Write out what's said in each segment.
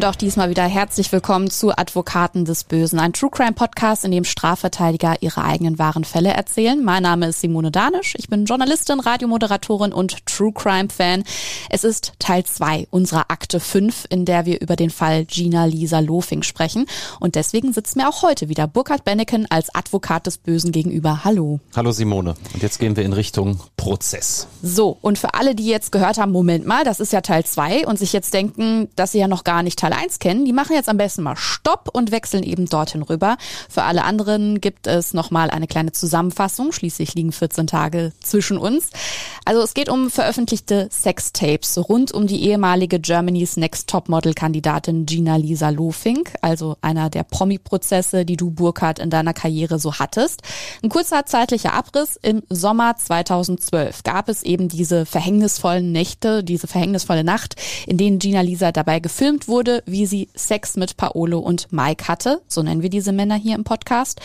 Und auch diesmal wieder herzlich willkommen zu Advokaten des Bösen, ein True Crime Podcast, in dem Strafverteidiger ihre eigenen wahren Fälle erzählen. Mein Name ist Simone Danisch, ich bin Journalistin, Radiomoderatorin und True Crime Fan. Es ist Teil 2 unserer Akte 5, in der wir über den Fall Gina Lisa Lofing sprechen. Und deswegen sitzt mir auch heute wieder Burkhard Benneken als Advokat des Bösen gegenüber. Hallo. Hallo Simone. Und jetzt gehen wir in Richtung Prozess. So, und für alle, die jetzt gehört haben, Moment mal, das ist ja Teil 2 und sich jetzt denken, dass sie ja noch gar nicht Teil 1 kennen, die machen jetzt am besten mal Stopp und wechseln eben dorthin rüber. Für alle anderen gibt es nochmal eine kleine Zusammenfassung. Schließlich liegen 14 Tage zwischen uns. Also es geht um veröffentlichte Sextapes rund um die ehemalige Germany's Next Topmodel-Kandidatin Gina Lisa Lofink, also einer der Promi-Prozesse, die du, Burkhardt, in deiner Karriere so hattest. Ein kurzer zeitlicher Abriss. Im Sommer 2012 gab es eben diese verhängnisvollen Nächte, diese verhängnisvolle Nacht, in denen Gina Lisa dabei gefilmt wurde, wurde, wie sie Sex mit Paolo und Mike hatte. So nennen wir diese Männer hier im Podcast.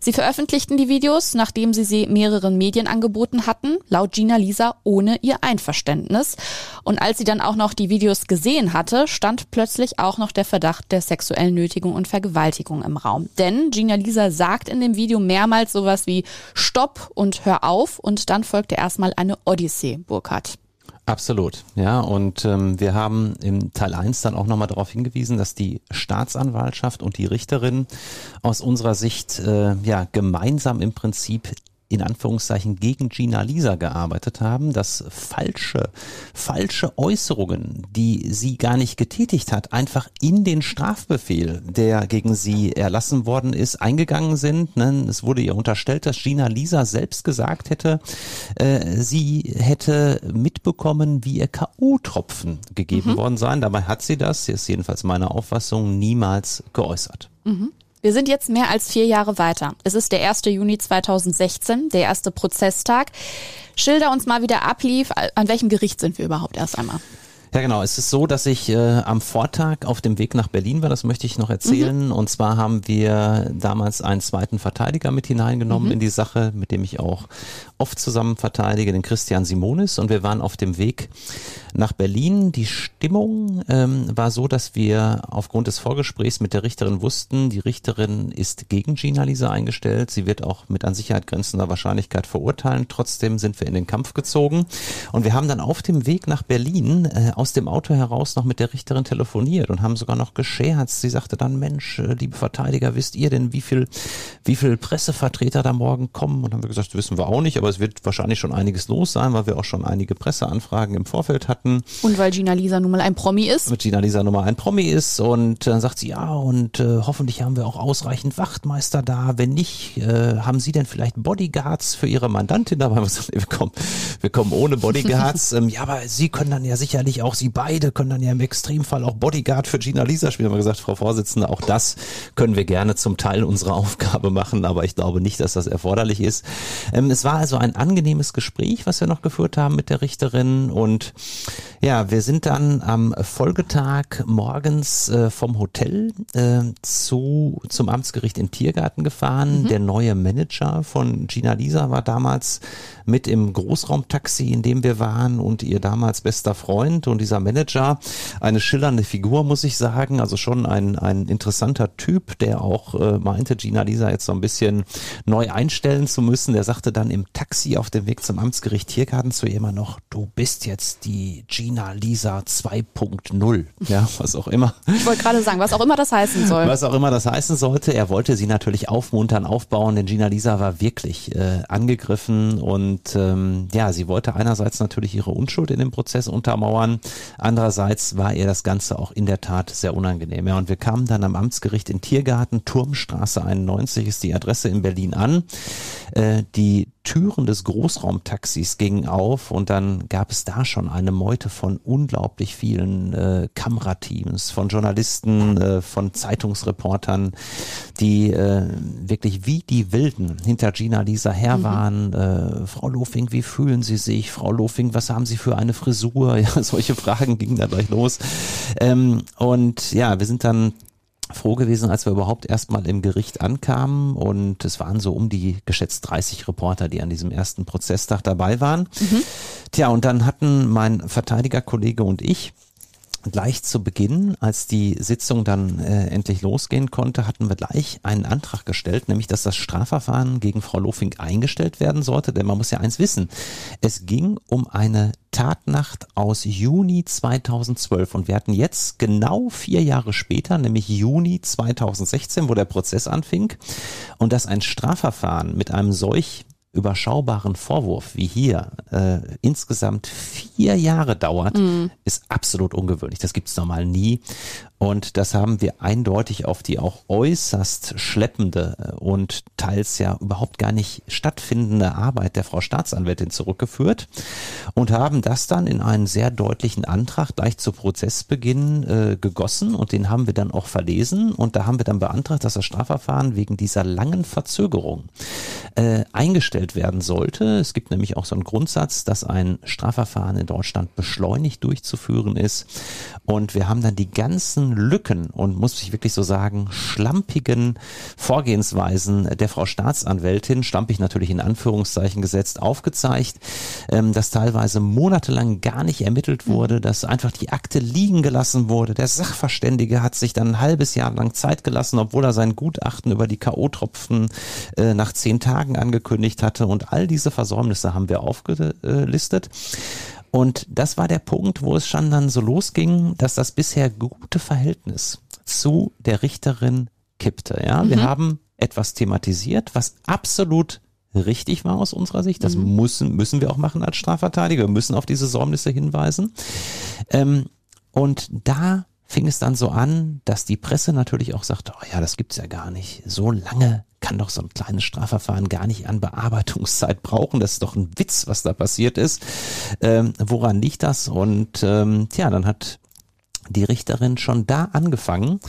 Sie veröffentlichten die Videos, nachdem sie sie mehreren Medien angeboten hatten, laut Gina Lisa ohne ihr Einverständnis. Und als sie dann auch noch die Videos gesehen hatte, stand plötzlich auch noch der Verdacht der sexuellen Nötigung und Vergewaltigung im Raum. Denn Gina Lisa sagt in dem Video mehrmals sowas wie Stopp und hör auf und dann folgte erstmal eine Odyssee, Burkhardt. Absolut, ja. Und ähm, wir haben im Teil 1 dann auch nochmal darauf hingewiesen, dass die Staatsanwaltschaft und die Richterin aus unserer Sicht äh, ja gemeinsam im Prinzip in Anführungszeichen gegen Gina Lisa gearbeitet haben, dass falsche, falsche Äußerungen, die sie gar nicht getätigt hat, einfach in den Strafbefehl, der gegen sie erlassen worden ist, eingegangen sind. Ne? Es wurde ihr unterstellt, dass Gina Lisa selbst gesagt hätte, äh, sie hätte mitbekommen, wie ihr K.O.-Tropfen gegeben mhm. worden seien. Dabei hat sie das, ist jedenfalls meine Auffassung, niemals geäußert. Mhm. Wir sind jetzt mehr als vier Jahre weiter. Es ist der 1. Juni 2016, der erste Prozesstag. Schilder uns mal, wie der ablief. An welchem Gericht sind wir überhaupt erst einmal? Ja, genau. Es ist so, dass ich äh, am Vortag auf dem Weg nach Berlin war. Das möchte ich noch erzählen. Mhm. Und zwar haben wir damals einen zweiten Verteidiger mit hineingenommen mhm. in die Sache, mit dem ich auch oft zusammen verteidige, den Christian Simonis. Und wir waren auf dem Weg nach Berlin. Die Stimmung ähm, war so, dass wir aufgrund des Vorgesprächs mit der Richterin wussten, die Richterin ist gegen Gina Lisa eingestellt. Sie wird auch mit an Sicherheit grenzender Wahrscheinlichkeit verurteilen. Trotzdem sind wir in den Kampf gezogen. Und wir haben dann auf dem Weg nach Berlin äh, aus dem Auto heraus noch mit der Richterin telefoniert und haben sogar noch gescherzt. Sie sagte dann, Mensch, äh, liebe Verteidiger, wisst ihr denn, wie viel, wie viel Pressevertreter da morgen kommen? Und haben wir gesagt, wissen wir auch nicht, aber es wird wahrscheinlich schon einiges los sein, weil wir auch schon einige Presseanfragen im Vorfeld hatten. Und weil Gina Lisa nun mal ein Promi ist. Mit Gina Lisa nun mal ein Promi ist und dann sagt sie, ja, und äh, hoffentlich haben wir auch ausreichend Wachtmeister da. Wenn nicht, äh, haben Sie denn vielleicht Bodyguards für Ihre Mandantin dabei? Wir kommen, wir kommen ohne Bodyguards. ähm, ja, aber Sie können dann ja sicherlich auch auch sie beide können dann ja im Extremfall auch Bodyguard für Gina Lisa spielen. Haben wir gesagt, Frau Vorsitzende, auch das können wir gerne zum Teil unserer Aufgabe machen, aber ich glaube nicht, dass das erforderlich ist. Ähm, es war also ein angenehmes Gespräch, was wir noch geführt haben mit der Richterin und ja, wir sind dann am Folgetag morgens äh, vom Hotel äh, zu zum Amtsgericht in Tiergarten gefahren. Mhm. Der neue Manager von Gina Lisa war damals mit im Großraumtaxi, in dem wir waren und ihr damals bester Freund und dieser Manager, eine schillernde Figur, muss ich sagen, also schon ein, ein interessanter Typ, der auch äh, meinte, Gina Lisa jetzt so ein bisschen neu einstellen zu müssen. Der sagte dann im Taxi auf dem Weg zum Amtsgericht Tiergarten zu ihr immer noch, du bist jetzt die Gina Lisa 2.0. Ja, was auch immer. Ich wollte gerade sagen, was auch immer das heißen soll. Was auch immer das heißen sollte. Er wollte sie natürlich aufmuntern, aufbauen, denn Gina Lisa war wirklich äh, angegriffen und ähm, ja, sie wollte einerseits natürlich ihre Unschuld in dem Prozess untermauern, andererseits war ihr das Ganze auch in der Tat sehr unangenehm. Ja, und wir kamen dann am Amtsgericht in Tiergarten, Turmstraße 91 ist die Adresse in Berlin an. Äh, die Türen des Großraumtaxis gingen auf und dann gab es da schon eine Meute von unglaublich vielen äh, Kamerateams, von Journalisten, äh, von Zeitungsreportern, die äh, wirklich wie die Wilden hinter Gina Lisa her waren. Mhm. Äh, Frau Lofing, wie fühlen Sie sich? Frau Lofing, was haben Sie für eine Frisur? Ja, solche Fragen gingen da gleich los. Ähm, und ja, wir sind dann froh gewesen, als wir überhaupt erstmal im Gericht ankamen und es waren so um die geschätzt 30 Reporter, die an diesem ersten Prozesstag dabei waren. Mhm. Tja, und dann hatten mein Verteidigerkollege und ich gleich zu Beginn, als die Sitzung dann äh, endlich losgehen konnte, hatten wir gleich einen Antrag gestellt, nämlich dass das Strafverfahren gegen Frau Lofing eingestellt werden sollte. Denn man muss ja eins wissen, es ging um eine Tatnacht aus Juni 2012 und wir hatten jetzt genau vier Jahre später, nämlich Juni 2016, wo der Prozess anfing und dass ein Strafverfahren mit einem solch überschaubaren Vorwurf wie hier äh, insgesamt vier Jahre dauert, mhm. ist absolut ungewöhnlich. Das gibt's normal nie. Und das haben wir eindeutig auf die auch äußerst schleppende äh, und teils ja überhaupt gar nicht stattfindende Arbeit der Frau Staatsanwältin zurückgeführt und haben das dann in einen sehr deutlichen Antrag gleich zu Prozessbeginn äh, gegossen. Und den haben wir dann auch verlesen. Und da haben wir dann beantragt, dass das Strafverfahren wegen dieser langen Verzögerung äh, eingestellt werden sollte. Es gibt nämlich auch so einen Grundsatz, dass ein Strafverfahren in Deutschland beschleunigt durchzuführen ist. Und wir haben dann die ganzen Lücken und muss ich wirklich so sagen, schlampigen Vorgehensweisen der Frau Staatsanwältin, schlampig natürlich in Anführungszeichen gesetzt, aufgezeigt, ähm, dass teilweise monatelang gar nicht ermittelt wurde, dass einfach die Akte liegen gelassen wurde. Der Sachverständige hat sich dann ein halbes Jahr lang Zeit gelassen, obwohl er sein Gutachten über die K.O.-Tropfen äh, nach zehn Tagen angekündigt hatte und all diese Versäumnisse haben wir aufgelistet. Und das war der Punkt, wo es schon dann so losging, dass das bisher gute Verhältnis zu der Richterin kippte. Ja, mhm. wir haben etwas thematisiert, was absolut richtig war aus unserer Sicht. Das mhm. müssen, müssen wir auch machen als Strafverteidiger. Wir müssen auf diese Säumnisse hinweisen. Ähm, und da fing es dann so an, dass die Presse natürlich auch sagte, oh ja, das gibt's ja gar nicht. So lange kann doch so ein kleines Strafverfahren gar nicht an Bearbeitungszeit brauchen. Das ist doch ein Witz, was da passiert ist. Ähm, woran liegt das? Und ähm, tja, dann hat die Richterin schon da angefangen,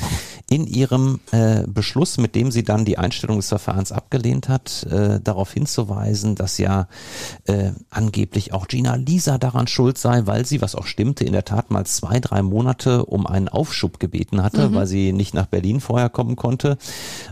in ihrem äh, Beschluss, mit dem sie dann die Einstellung des Verfahrens abgelehnt hat, äh, darauf hinzuweisen, dass ja äh, angeblich auch Gina Lisa daran schuld sei, weil sie, was auch stimmte, in der Tat mal zwei, drei Monate um einen Aufschub gebeten hatte, mhm. weil sie nicht nach Berlin vorher kommen konnte.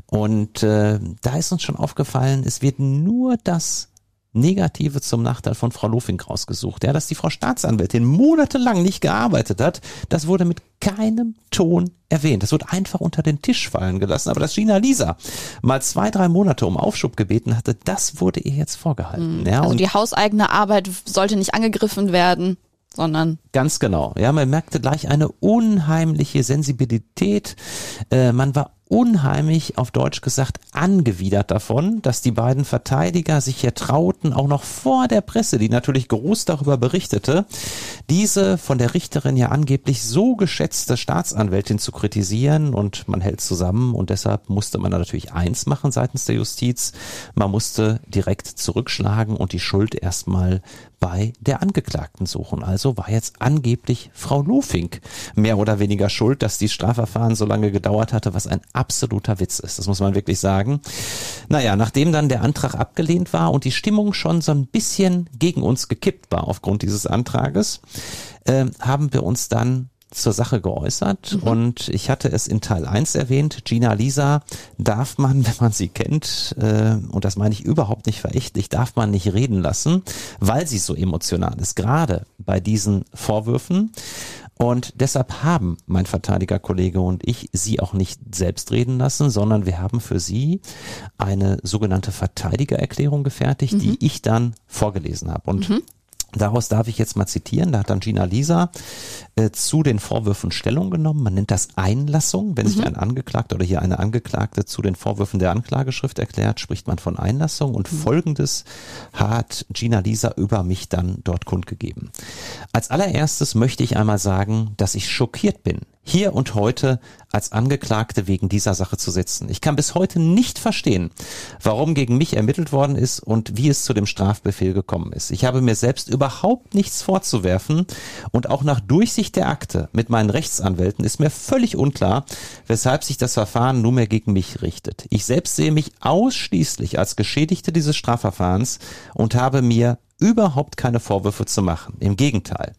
Und äh, da ist uns schon aufgefallen, es wird nur das Negative zum Nachteil von Frau Lofink rausgesucht. Ja, dass die Frau Staatsanwältin monatelang nicht gearbeitet hat, das wurde mit keinem Ton erwähnt. Das wird einfach unter den Tisch fallen gelassen. Aber dass Gina Lisa mal zwei, drei Monate um Aufschub gebeten hatte, das wurde ihr jetzt vorgehalten. Mhm. Ja, also die hauseigene Arbeit sollte nicht angegriffen werden sondern ganz genau. Ja, man merkte gleich eine unheimliche Sensibilität. Äh, man war unheimlich, auf Deutsch gesagt, angewidert davon, dass die beiden Verteidiger sich hier trauten, auch noch vor der Presse, die natürlich groß darüber berichtete, diese von der Richterin ja angeblich so geschätzte Staatsanwältin zu kritisieren. Und man hält zusammen. Und deshalb musste man natürlich eins machen seitens der Justiz, man musste direkt zurückschlagen und die Schuld erstmal bei der Angeklagten suchen. Also war jetzt angeblich Frau Lofink mehr oder weniger schuld, dass die Strafverfahren so lange gedauert hatte, was ein absoluter Witz ist. Das muss man wirklich sagen. Naja, nachdem dann der Antrag abgelehnt war und die Stimmung schon so ein bisschen gegen uns gekippt war aufgrund dieses Antrages, äh, haben wir uns dann zur Sache geäußert mhm. und ich hatte es in Teil 1 erwähnt, Gina Lisa darf man, wenn man sie kennt, äh, und das meine ich überhaupt nicht verächtlich, darf man nicht reden lassen, weil sie so emotional ist, gerade bei diesen Vorwürfen. Und deshalb haben mein Verteidigerkollege und ich sie auch nicht selbst reden lassen, sondern wir haben für sie eine sogenannte Verteidigererklärung gefertigt, mhm. die ich dann vorgelesen habe. Und mhm. Daraus darf ich jetzt mal zitieren. Da hat dann Gina Lisa äh, zu den Vorwürfen Stellung genommen. Man nennt das Einlassung. Wenn mhm. sich ein Angeklagter oder hier eine Angeklagte zu den Vorwürfen der Anklageschrift erklärt, spricht man von Einlassung. Und mhm. Folgendes hat Gina Lisa über mich dann dort kundgegeben. Als allererstes möchte ich einmal sagen, dass ich schockiert bin, hier und heute als Angeklagte wegen dieser Sache zu sitzen. Ich kann bis heute nicht verstehen, warum gegen mich ermittelt worden ist und wie es zu dem Strafbefehl gekommen ist. Ich habe mir selbst überhaupt nichts vorzuwerfen und auch nach Durchsicht der Akte mit meinen Rechtsanwälten ist mir völlig unklar, weshalb sich das Verfahren nunmehr gegen mich richtet. Ich selbst sehe mich ausschließlich als Geschädigte dieses Strafverfahrens und habe mir überhaupt keine Vorwürfe zu machen. Im Gegenteil.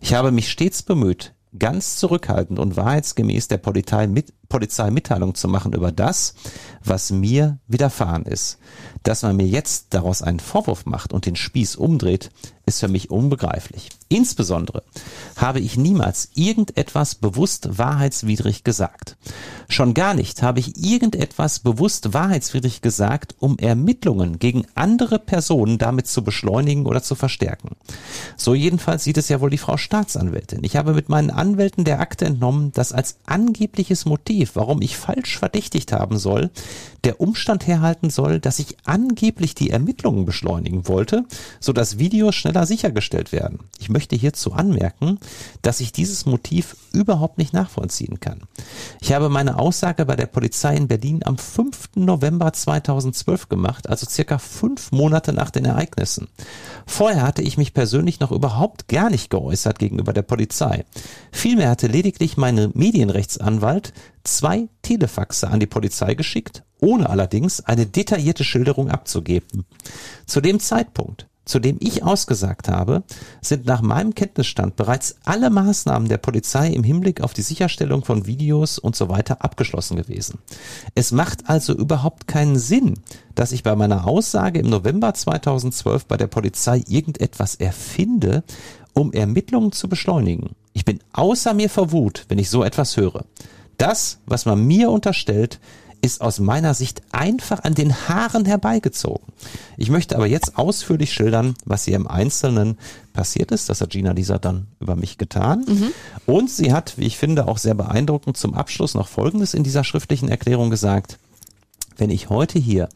Ich habe mich stets bemüht, ganz zurückhaltend und wahrheitsgemäß der Polizei, mit, Polizei Mitteilung zu machen über das, was mir widerfahren ist. Dass man mir jetzt daraus einen Vorwurf macht und den Spieß umdreht, ist für mich unbegreiflich. Insbesondere habe ich niemals irgendetwas bewusst wahrheitswidrig gesagt. Schon gar nicht habe ich irgendetwas bewusst wahrheitswidrig gesagt, um Ermittlungen gegen andere Personen damit zu beschleunigen oder zu verstärken. So jedenfalls sieht es ja wohl die Frau Staatsanwältin. Ich habe mit meinen Anwälten der Akte entnommen, dass als angebliches Motiv, warum ich falsch verdächtigt haben soll, der Umstand herhalten soll, dass ich angeblich die Ermittlungen beschleunigen wollte, so dass Videos schneller sichergestellt werden. Ich möchte hierzu anmerken, dass ich dieses Motiv überhaupt nicht nachvollziehen kann. Ich habe meine Aussage bei der Polizei in Berlin am 5. November 2012 gemacht, also circa fünf Monate nach den Ereignissen. Vorher hatte ich mich persönlich noch überhaupt gar nicht geäußert gegenüber der Polizei. Vielmehr hatte lediglich meine Medienrechtsanwalt zwei Telefaxe an die Polizei geschickt, ohne allerdings eine detaillierte Schilderung abzugeben. Zu dem Zeitpunkt, zu dem ich ausgesagt habe, sind nach meinem Kenntnisstand bereits alle Maßnahmen der Polizei im Hinblick auf die Sicherstellung von Videos und so weiter abgeschlossen gewesen. Es macht also überhaupt keinen Sinn, dass ich bei meiner Aussage im November 2012 bei der Polizei irgendetwas erfinde, um Ermittlungen zu beschleunigen. Ich bin außer mir vor Wut, wenn ich so etwas höre. Das, was man mir unterstellt, ist aus meiner Sicht einfach an den Haaren herbeigezogen. Ich möchte aber jetzt ausführlich schildern, was hier im Einzelnen passiert ist. Das hat Gina Lisa dann über mich getan. Mhm. Und sie hat, wie ich finde, auch sehr beeindruckend zum Abschluss noch Folgendes in dieser schriftlichen Erklärung gesagt. Wenn ich heute hier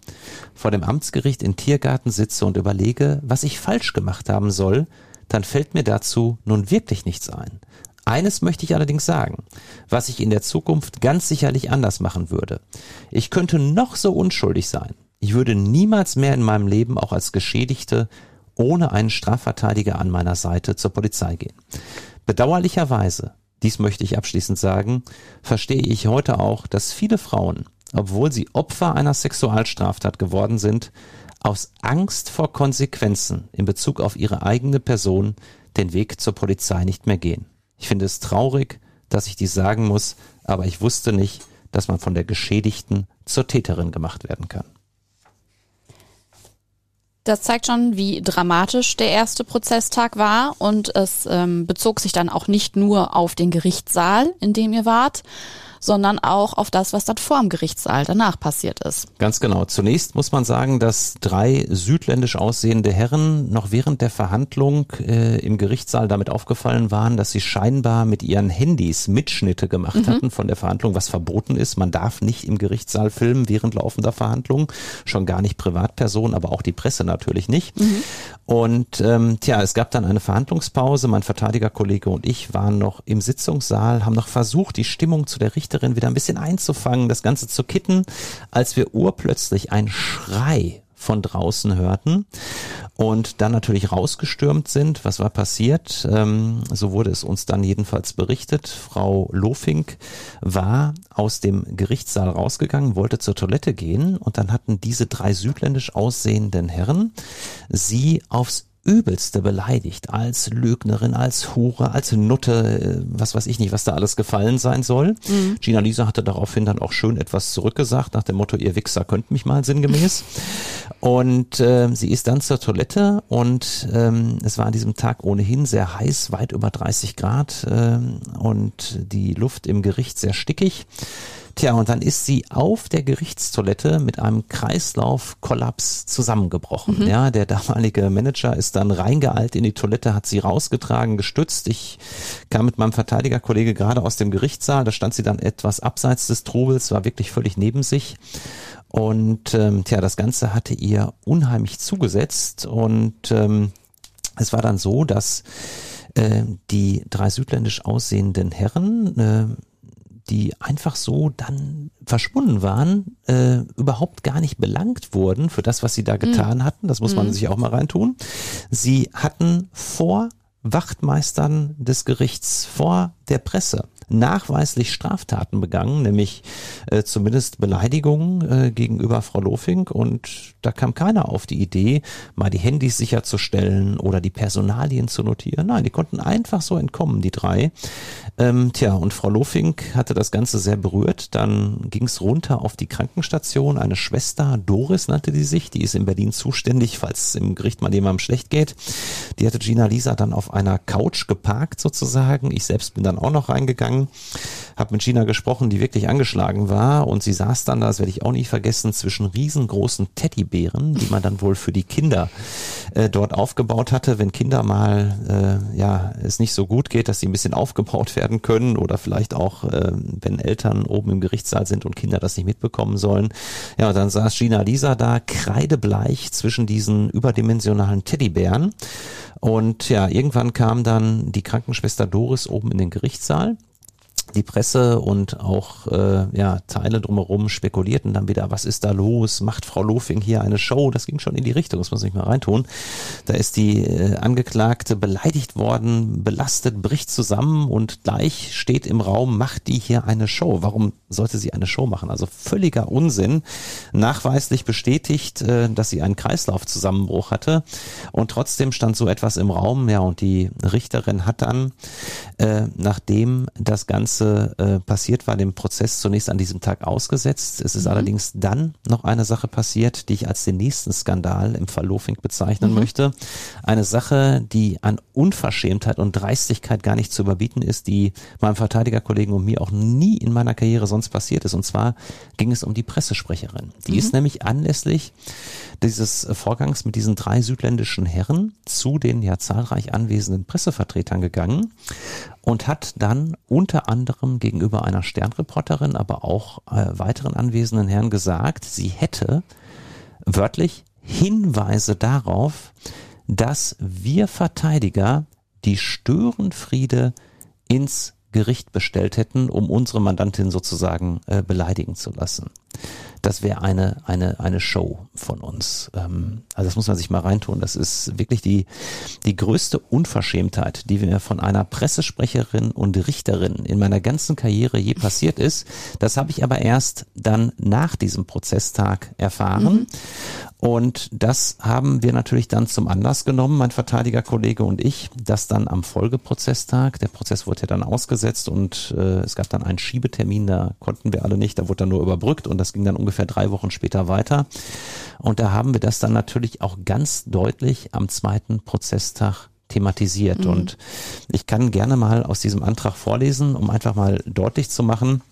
vor dem Amtsgericht in Tiergarten sitze und überlege, was ich falsch gemacht haben soll, dann fällt mir dazu nun wirklich nichts ein. Eines möchte ich allerdings sagen, was ich in der Zukunft ganz sicherlich anders machen würde. Ich könnte noch so unschuldig sein. Ich würde niemals mehr in meinem Leben auch als Geschädigte ohne einen Strafverteidiger an meiner Seite zur Polizei gehen. Bedauerlicherweise, dies möchte ich abschließend sagen, verstehe ich heute auch, dass viele Frauen, obwohl sie Opfer einer Sexualstraftat geworden sind, aus Angst vor Konsequenzen in Bezug auf ihre eigene Person den Weg zur Polizei nicht mehr gehen. Ich finde es traurig, dass ich dies sagen muss, aber ich wusste nicht, dass man von der Geschädigten zur Täterin gemacht werden kann. Das zeigt schon, wie dramatisch der erste Prozesstag war und es ähm, bezog sich dann auch nicht nur auf den Gerichtssaal, in dem ihr wart, sondern auch auf das, was dann vor dem Gerichtssaal danach passiert ist. Ganz genau. Zunächst muss man sagen, dass drei südländisch aussehende Herren noch während der Verhandlung äh, im Gerichtssaal damit aufgefallen waren, dass sie scheinbar mit ihren Handys Mitschnitte gemacht mhm. hatten von der Verhandlung, was verboten ist. Man darf nicht im Gerichtssaal filmen während laufender Verhandlung, schon gar nicht Privatpersonen, aber auch die Presse natürlich nicht. Mhm. Und ähm, tja, es gab dann eine Verhandlungspause. Mein Verteidigerkollege und ich waren noch im Sitzungssaal, haben noch versucht, die Stimmung zu der Richterin wieder ein bisschen einzufangen, das Ganze zu kitten, als wir urplötzlich ein Schrei von draußen hörten und dann natürlich rausgestürmt sind. Was war passiert? Ähm, so wurde es uns dann jedenfalls berichtet. Frau Lofink war aus dem Gerichtssaal rausgegangen, wollte zur Toilette gehen und dann hatten diese drei südländisch aussehenden Herren sie aufs übelste beleidigt, als Lügnerin, als Hure, als Nutte, äh, was weiß ich nicht, was da alles gefallen sein soll. Mhm. Gina Lisa hatte daraufhin dann auch schön etwas zurückgesagt, nach dem Motto, ihr Wichser könnt mich mal sinngemäß. und äh, sie ist dann zur Toilette und ähm, es war an diesem Tag ohnehin sehr heiß, weit über 30 Grad äh, und die Luft im Gericht sehr stickig. Tja, und dann ist sie auf der Gerichtstoilette mit einem Kreislaufkollaps zusammengebrochen. Mhm. Ja, der damalige Manager ist dann reingeeilt in die Toilette, hat sie rausgetragen, gestützt. Ich kam mit meinem Verteidigerkollege gerade aus dem Gerichtssaal, da stand sie dann etwas abseits des Trubels, war wirklich völlig neben sich. Und ähm, tja, das Ganze hatte ihr unheimlich zugesetzt und ähm, es war dann so, dass äh, die drei südländisch aussehenden Herren äh, die einfach so dann verschwunden waren, äh, überhaupt gar nicht belangt wurden für das, was sie da getan hatten. Das muss man sich auch mal reintun. Sie hatten vor Wachtmeistern des Gerichts, vor der Presse nachweislich Straftaten begangen, nämlich äh, zumindest Beleidigungen äh, gegenüber Frau Lofink und da kam keiner auf die Idee, mal die Handys sicherzustellen oder die Personalien zu notieren. Nein, die konnten einfach so entkommen, die drei. Ähm, tja, und Frau Lofink hatte das Ganze sehr berührt. Dann ging es runter auf die Krankenstation. Eine Schwester, Doris nannte die sich, die ist in Berlin zuständig, falls im Gericht mal jemandem schlecht geht. Die hatte Gina Lisa dann auf einer Couch geparkt sozusagen. Ich selbst bin dann auch noch reingegangen, habe mit Gina gesprochen, die wirklich angeschlagen war. Und sie saß dann, das werde ich auch nicht vergessen, zwischen riesengroßen Teddybären, die man dann wohl für die Kinder äh, dort aufgebaut hatte, wenn Kinder mal äh, ja es nicht so gut geht, dass sie ein bisschen aufgebaut werden können oder vielleicht auch äh, wenn Eltern oben im Gerichtssaal sind und Kinder das nicht mitbekommen sollen. Ja, und dann saß Gina Lisa da kreidebleich zwischen diesen überdimensionalen Teddybären. Und ja, irgendwann kam dann die Krankenschwester Doris oben in den Gerichtssaal die Presse und auch äh, ja, Teile drumherum spekulierten dann wieder, was ist da los? Macht Frau Lofing hier eine Show? Das ging schon in die Richtung, das muss ich mal reintun. Da ist die äh, Angeklagte beleidigt worden, belastet, bricht zusammen und gleich steht im Raum, macht die hier eine Show? Warum sollte sie eine Show machen? Also völliger Unsinn. Nachweislich bestätigt, äh, dass sie einen Kreislaufzusammenbruch hatte und trotzdem stand so etwas im Raum. Ja, und die Richterin hat dann, äh, nachdem das Ganze Ganze äh, passiert war, dem Prozess zunächst an diesem Tag ausgesetzt. Es ist mhm. allerdings dann noch eine Sache passiert, die ich als den nächsten Skandal im Fall Lofing bezeichnen mhm. möchte. Eine Sache, die an Unverschämtheit und Dreistigkeit gar nicht zu überbieten ist, die meinem Verteidigerkollegen und mir auch nie in meiner Karriere sonst passiert ist. Und zwar ging es um die Pressesprecherin. Die mhm. ist nämlich anlässlich dieses Vorgangs mit diesen drei südländischen Herren zu den ja zahlreich anwesenden Pressevertretern gegangen und hat dann unter anderem gegenüber einer Sternreporterin, aber auch äh, weiteren anwesenden Herren gesagt, sie hätte wörtlich Hinweise darauf, dass wir Verteidiger die Störenfriede ins Gericht bestellt hätten, um unsere Mandantin sozusagen äh, beleidigen zu lassen das wäre eine, eine, eine Show von uns. Ähm, also das muss man sich mal reintun. Das ist wirklich die, die größte Unverschämtheit, die mir von einer Pressesprecherin und Richterin in meiner ganzen Karriere je passiert ist. Das habe ich aber erst dann nach diesem Prozesstag erfahren. Mhm. Und das haben wir natürlich dann zum Anlass genommen, mein Verteidigerkollege und ich, dass dann am Folgeprozesstag, der Prozess wurde ja dann ausgesetzt und äh, es gab dann einen Schiebetermin, da konnten wir alle nicht, da wurde dann nur überbrückt und das ging dann ungefähr drei Wochen später weiter. Und da haben wir das dann natürlich auch ganz deutlich am zweiten Prozesstag thematisiert. Mhm. Und ich kann gerne mal aus diesem Antrag vorlesen, um einfach mal deutlich zu machen,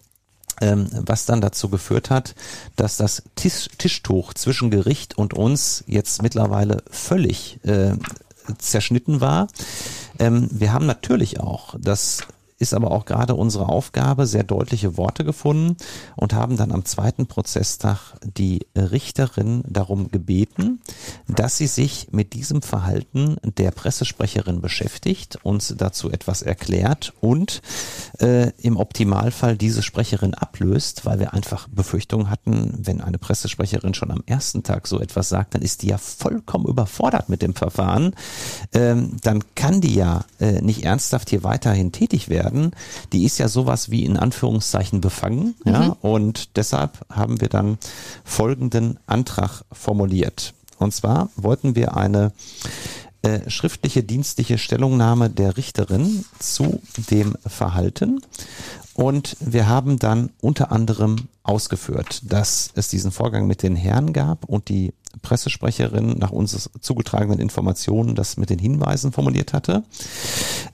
ähm, was dann dazu geführt hat, dass das Tisch, Tischtuch zwischen Gericht und uns jetzt mittlerweile völlig äh, zerschnitten war. Ähm, wir haben natürlich auch das ist aber auch gerade unsere Aufgabe, sehr deutliche Worte gefunden und haben dann am zweiten Prozesstag die Richterin darum gebeten, dass sie sich mit diesem Verhalten der Pressesprecherin beschäftigt, uns dazu etwas erklärt und äh, im Optimalfall diese Sprecherin ablöst, weil wir einfach Befürchtungen hatten, wenn eine Pressesprecherin schon am ersten Tag so etwas sagt, dann ist die ja vollkommen überfordert mit dem Verfahren. Ähm, dann kann die ja äh, nicht ernsthaft hier weiterhin tätig werden werden, die ist ja sowas wie in Anführungszeichen befangen. Mhm. Ja, und deshalb haben wir dann folgenden Antrag formuliert. Und zwar wollten wir eine äh, schriftliche dienstliche Stellungnahme der Richterin zu dem Verhalten. Und wir haben dann unter anderem ausgeführt, dass es diesen Vorgang mit den Herren gab und die Pressesprecherin nach uns zugetragenen Informationen das mit den Hinweisen formuliert hatte.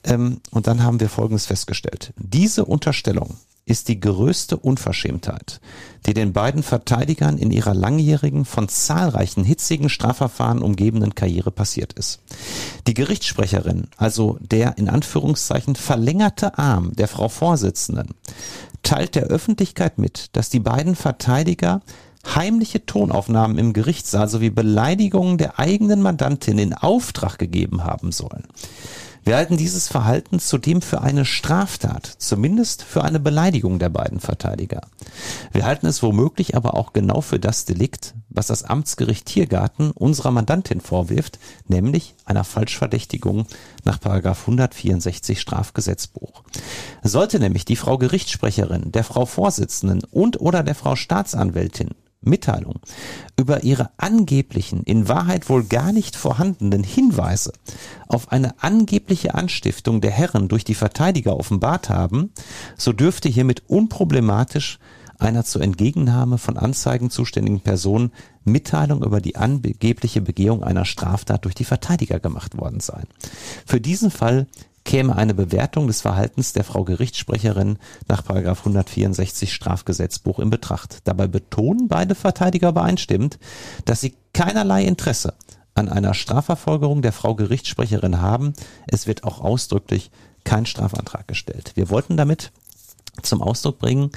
Ähm, und dann haben wir Folgendes festgestellt. Diese Unterstellung ist die größte Unverschämtheit, die den beiden Verteidigern in ihrer langjährigen, von zahlreichen hitzigen Strafverfahren umgebenen Karriere passiert ist. Die Gerichtssprecherin, also der in Anführungszeichen verlängerte Arm der Frau Vorsitzenden, teilt der Öffentlichkeit mit, dass die beiden Verteidiger heimliche Tonaufnahmen im Gerichtssaal sowie Beleidigungen der eigenen Mandantin in Auftrag gegeben haben sollen. Wir halten dieses Verhalten zudem für eine Straftat, zumindest für eine Beleidigung der beiden Verteidiger. Wir halten es womöglich aber auch genau für das Delikt, was das Amtsgericht Tiergarten unserer Mandantin vorwirft, nämlich einer Falschverdächtigung nach 164 Strafgesetzbuch. Sollte nämlich die Frau Gerichtssprecherin, der Frau Vorsitzenden und oder der Frau Staatsanwältin Mitteilung über ihre angeblichen, in Wahrheit wohl gar nicht vorhandenen Hinweise auf eine angebliche Anstiftung der Herren durch die Verteidiger offenbart haben, so dürfte hiermit unproblematisch einer zur Entgegennahme von Anzeigen zuständigen Person Mitteilung über die angebliche Begehung einer Straftat durch die Verteidiger gemacht worden sein. Für diesen Fall käme eine Bewertung des Verhaltens der Frau Gerichtssprecherin nach 164 Strafgesetzbuch in Betracht. Dabei betonen beide Verteidiger übereinstimmend, dass sie keinerlei Interesse an einer Strafverfolgerung der Frau Gerichtssprecherin haben. Es wird auch ausdrücklich kein Strafantrag gestellt. Wir wollten damit zum Ausdruck bringen,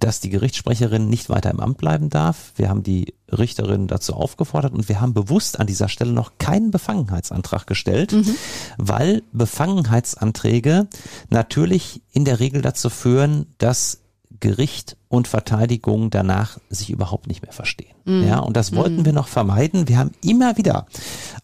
dass die Gerichtssprecherin nicht weiter im Amt bleiben darf. Wir haben die Richterin dazu aufgefordert und wir haben bewusst an dieser Stelle noch keinen Befangenheitsantrag gestellt, mhm. weil Befangenheitsanträge natürlich in der Regel dazu führen, dass Gericht und Verteidigung danach sich überhaupt nicht mehr verstehen. Mm. Ja, und das wollten mm. wir noch vermeiden. Wir haben immer wieder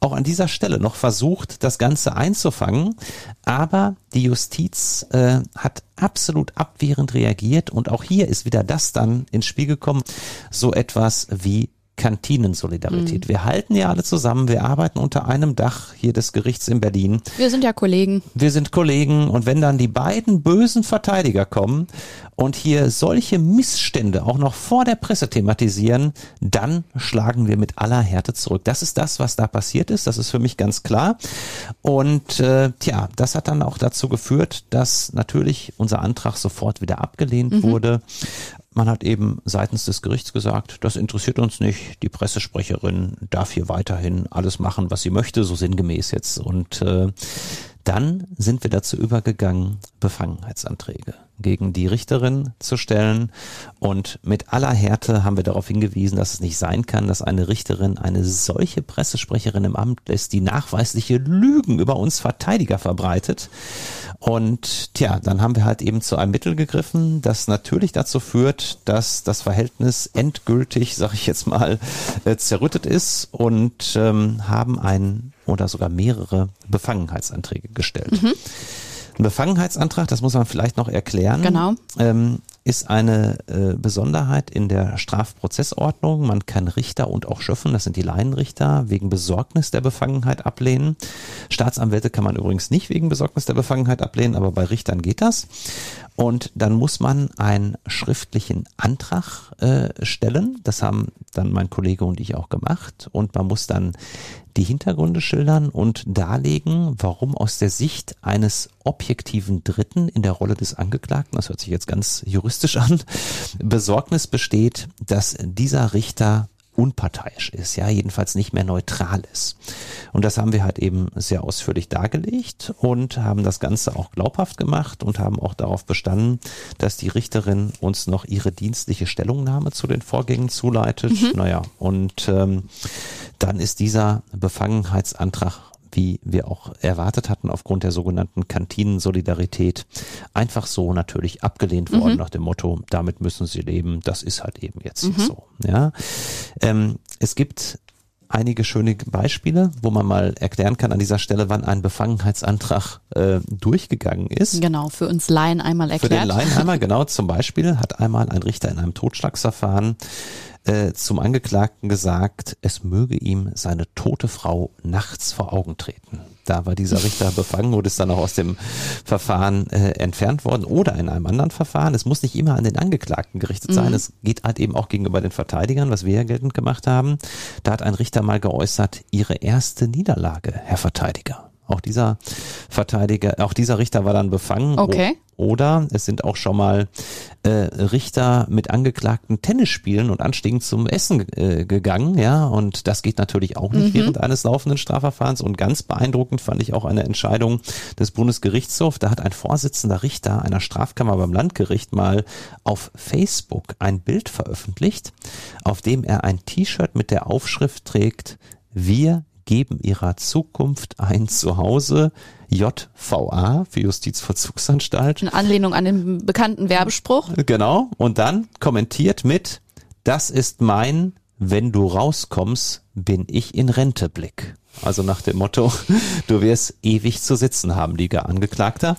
auch an dieser Stelle noch versucht, das Ganze einzufangen, aber die Justiz äh, hat absolut abwehrend reagiert und auch hier ist wieder das dann ins Spiel gekommen, so etwas wie Kantinensolidarität. Mhm. Wir halten ja alle zusammen, wir arbeiten unter einem Dach hier des Gerichts in Berlin. Wir sind ja Kollegen. Wir sind Kollegen und wenn dann die beiden bösen Verteidiger kommen und hier solche Missstände auch noch vor der Presse thematisieren, dann schlagen wir mit aller Härte zurück. Das ist das, was da passiert ist, das ist für mich ganz klar. Und äh, tja, das hat dann auch dazu geführt, dass natürlich unser Antrag sofort wieder abgelehnt mhm. wurde. Man hat eben seitens des Gerichts gesagt, das interessiert uns nicht. Die Pressesprecherin darf hier weiterhin alles machen, was sie möchte, so sinngemäß jetzt. Und äh, dann sind wir dazu übergegangen, Befangenheitsanträge gegen die Richterin zu stellen. Und mit aller Härte haben wir darauf hingewiesen, dass es nicht sein kann, dass eine Richterin eine solche Pressesprecherin im Amt lässt, die nachweisliche Lügen über uns Verteidiger verbreitet. Und tja, dann haben wir halt eben zu einem Mittel gegriffen, das natürlich dazu führt, dass das Verhältnis endgültig, sag ich jetzt mal, äh, zerrüttet ist und ähm, haben ein oder sogar mehrere Befangenheitsanträge gestellt. Mhm. Ein Befangenheitsantrag, das muss man vielleicht noch erklären. Genau. Ähm, ist eine äh, Besonderheit in der Strafprozessordnung. Man kann Richter und auch Schöffen, das sind die Laienrichter, wegen Besorgnis der Befangenheit ablehnen. Staatsanwälte kann man übrigens nicht wegen Besorgnis der Befangenheit ablehnen, aber bei Richtern geht das. Und dann muss man einen schriftlichen Antrag äh, stellen. Das haben dann mein Kollege und ich auch gemacht. Und man muss dann die Hintergründe schildern und darlegen, warum aus der Sicht eines objektiven Dritten in der Rolle des Angeklagten, das hört sich jetzt ganz juristisch an, Besorgnis besteht, dass dieser Richter unparteiisch ist, ja, jedenfalls nicht mehr neutral ist. Und das haben wir halt eben sehr ausführlich dargelegt und haben das Ganze auch glaubhaft gemacht und haben auch darauf bestanden, dass die Richterin uns noch ihre dienstliche Stellungnahme zu den Vorgängen zuleitet. Mhm. Naja, und ähm, dann ist dieser Befangenheitsantrag wie wir auch erwartet hatten, aufgrund der sogenannten Kantinensolidarität, einfach so natürlich abgelehnt worden mhm. nach dem Motto, damit müssen sie leben, das ist halt eben jetzt mhm. so. Ja, ähm, Es gibt einige schöne Beispiele, wo man mal erklären kann an dieser Stelle, wann ein Befangenheitsantrag äh, durchgegangen ist. Genau, für uns Laien einmal erklärt. Für den Laien einmal, genau. Zum Beispiel hat einmal ein Richter in einem Totschlagsverfahren äh, zum Angeklagten gesagt, es möge ihm seine tote Frau nachts vor Augen treten. Da war dieser Richter befangen und ist dann auch aus dem Verfahren äh, entfernt worden oder in einem anderen Verfahren. Es muss nicht immer an den Angeklagten gerichtet sein. Mhm. Es geht halt eben auch gegenüber den Verteidigern, was wir ja geltend gemacht haben. Da hat ein Richter mal geäußert, ihre erste Niederlage, Herr Verteidiger. Auch dieser Verteidiger, auch dieser Richter war dann befangen. Okay. Oder es sind auch schon mal äh, Richter mit Angeklagten Tennis spielen und anstiegend zum Essen äh, gegangen, ja. Und das geht natürlich auch nicht mhm. während eines laufenden Strafverfahrens. Und ganz beeindruckend fand ich auch eine Entscheidung des Bundesgerichtshofs. Da hat ein Vorsitzender Richter einer Strafkammer beim Landgericht mal auf Facebook ein Bild veröffentlicht, auf dem er ein T-Shirt mit der Aufschrift trägt, wir geben ihrer Zukunft ein Zuhause. JVA für Justizvollzugsanstalt. In Anlehnung an den bekannten Werbespruch. Genau. Und dann kommentiert mit, das ist mein, wenn du rauskommst, bin ich in Rente Blick. Also nach dem Motto, du wirst ewig zu sitzen haben, lieger Angeklagter.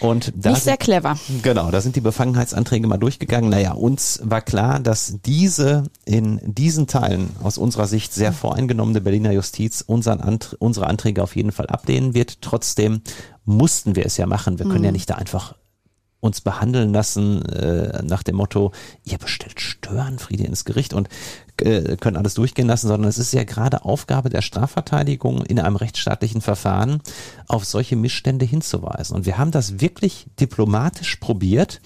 Und da Nicht sehr clever. Genau, da sind die Befangenheitsanträge mal durchgegangen. Naja, uns war klar, dass diese in diesen Teilen aus unserer Sicht sehr voreingenommene Berliner Justiz unseren Ant unsere Anträge auf jeden Fall ablehnen wird. Trotzdem mussten wir es ja machen. Wir können ja nicht da einfach uns behandeln lassen äh, nach dem Motto, ihr bestellt Störenfriede ins Gericht und äh, können alles durchgehen lassen, sondern es ist ja gerade Aufgabe der Strafverteidigung in einem rechtsstaatlichen Verfahren, auf solche Missstände hinzuweisen. Und wir haben das wirklich diplomatisch probiert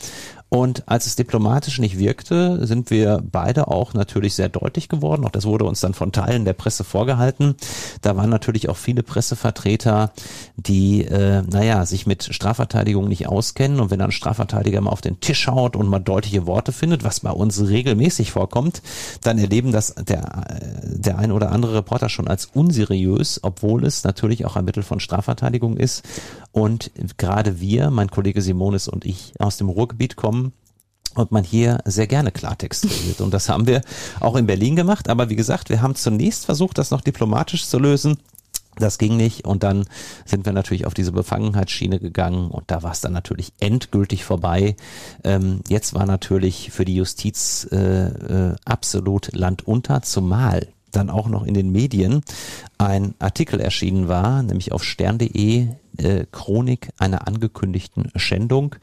und als es diplomatisch nicht wirkte, sind wir beide auch natürlich sehr deutlich geworden. Auch das wurde uns dann von Teilen der Presse vorgehalten. Da waren natürlich auch viele Pressevertreter, die, äh, naja, sich mit Strafverteidigung nicht auskennen. Und wenn ein Strafverteidiger mal auf den Tisch haut und mal deutliche Worte findet, was bei uns regelmäßig vorkommt, dann erleben das der, der ein oder andere Reporter schon als unseriös, obwohl es natürlich auch ein Mittel von Strafverteidigung ist. Und gerade wir, mein Kollege Simonis und ich aus dem Ruhrgebiet kommen, und man hier sehr gerne Klartext redet. Und das haben wir auch in Berlin gemacht. Aber wie gesagt, wir haben zunächst versucht, das noch diplomatisch zu lösen. Das ging nicht und dann sind wir natürlich auf diese Befangenheitsschiene gegangen und da war es dann natürlich endgültig vorbei. Ähm, jetzt war natürlich für die Justiz äh, äh, absolut Land unter, zumal dann auch noch in den Medien ein Artikel erschienen war, nämlich auf stern.de äh, Chronik einer angekündigten Schändung,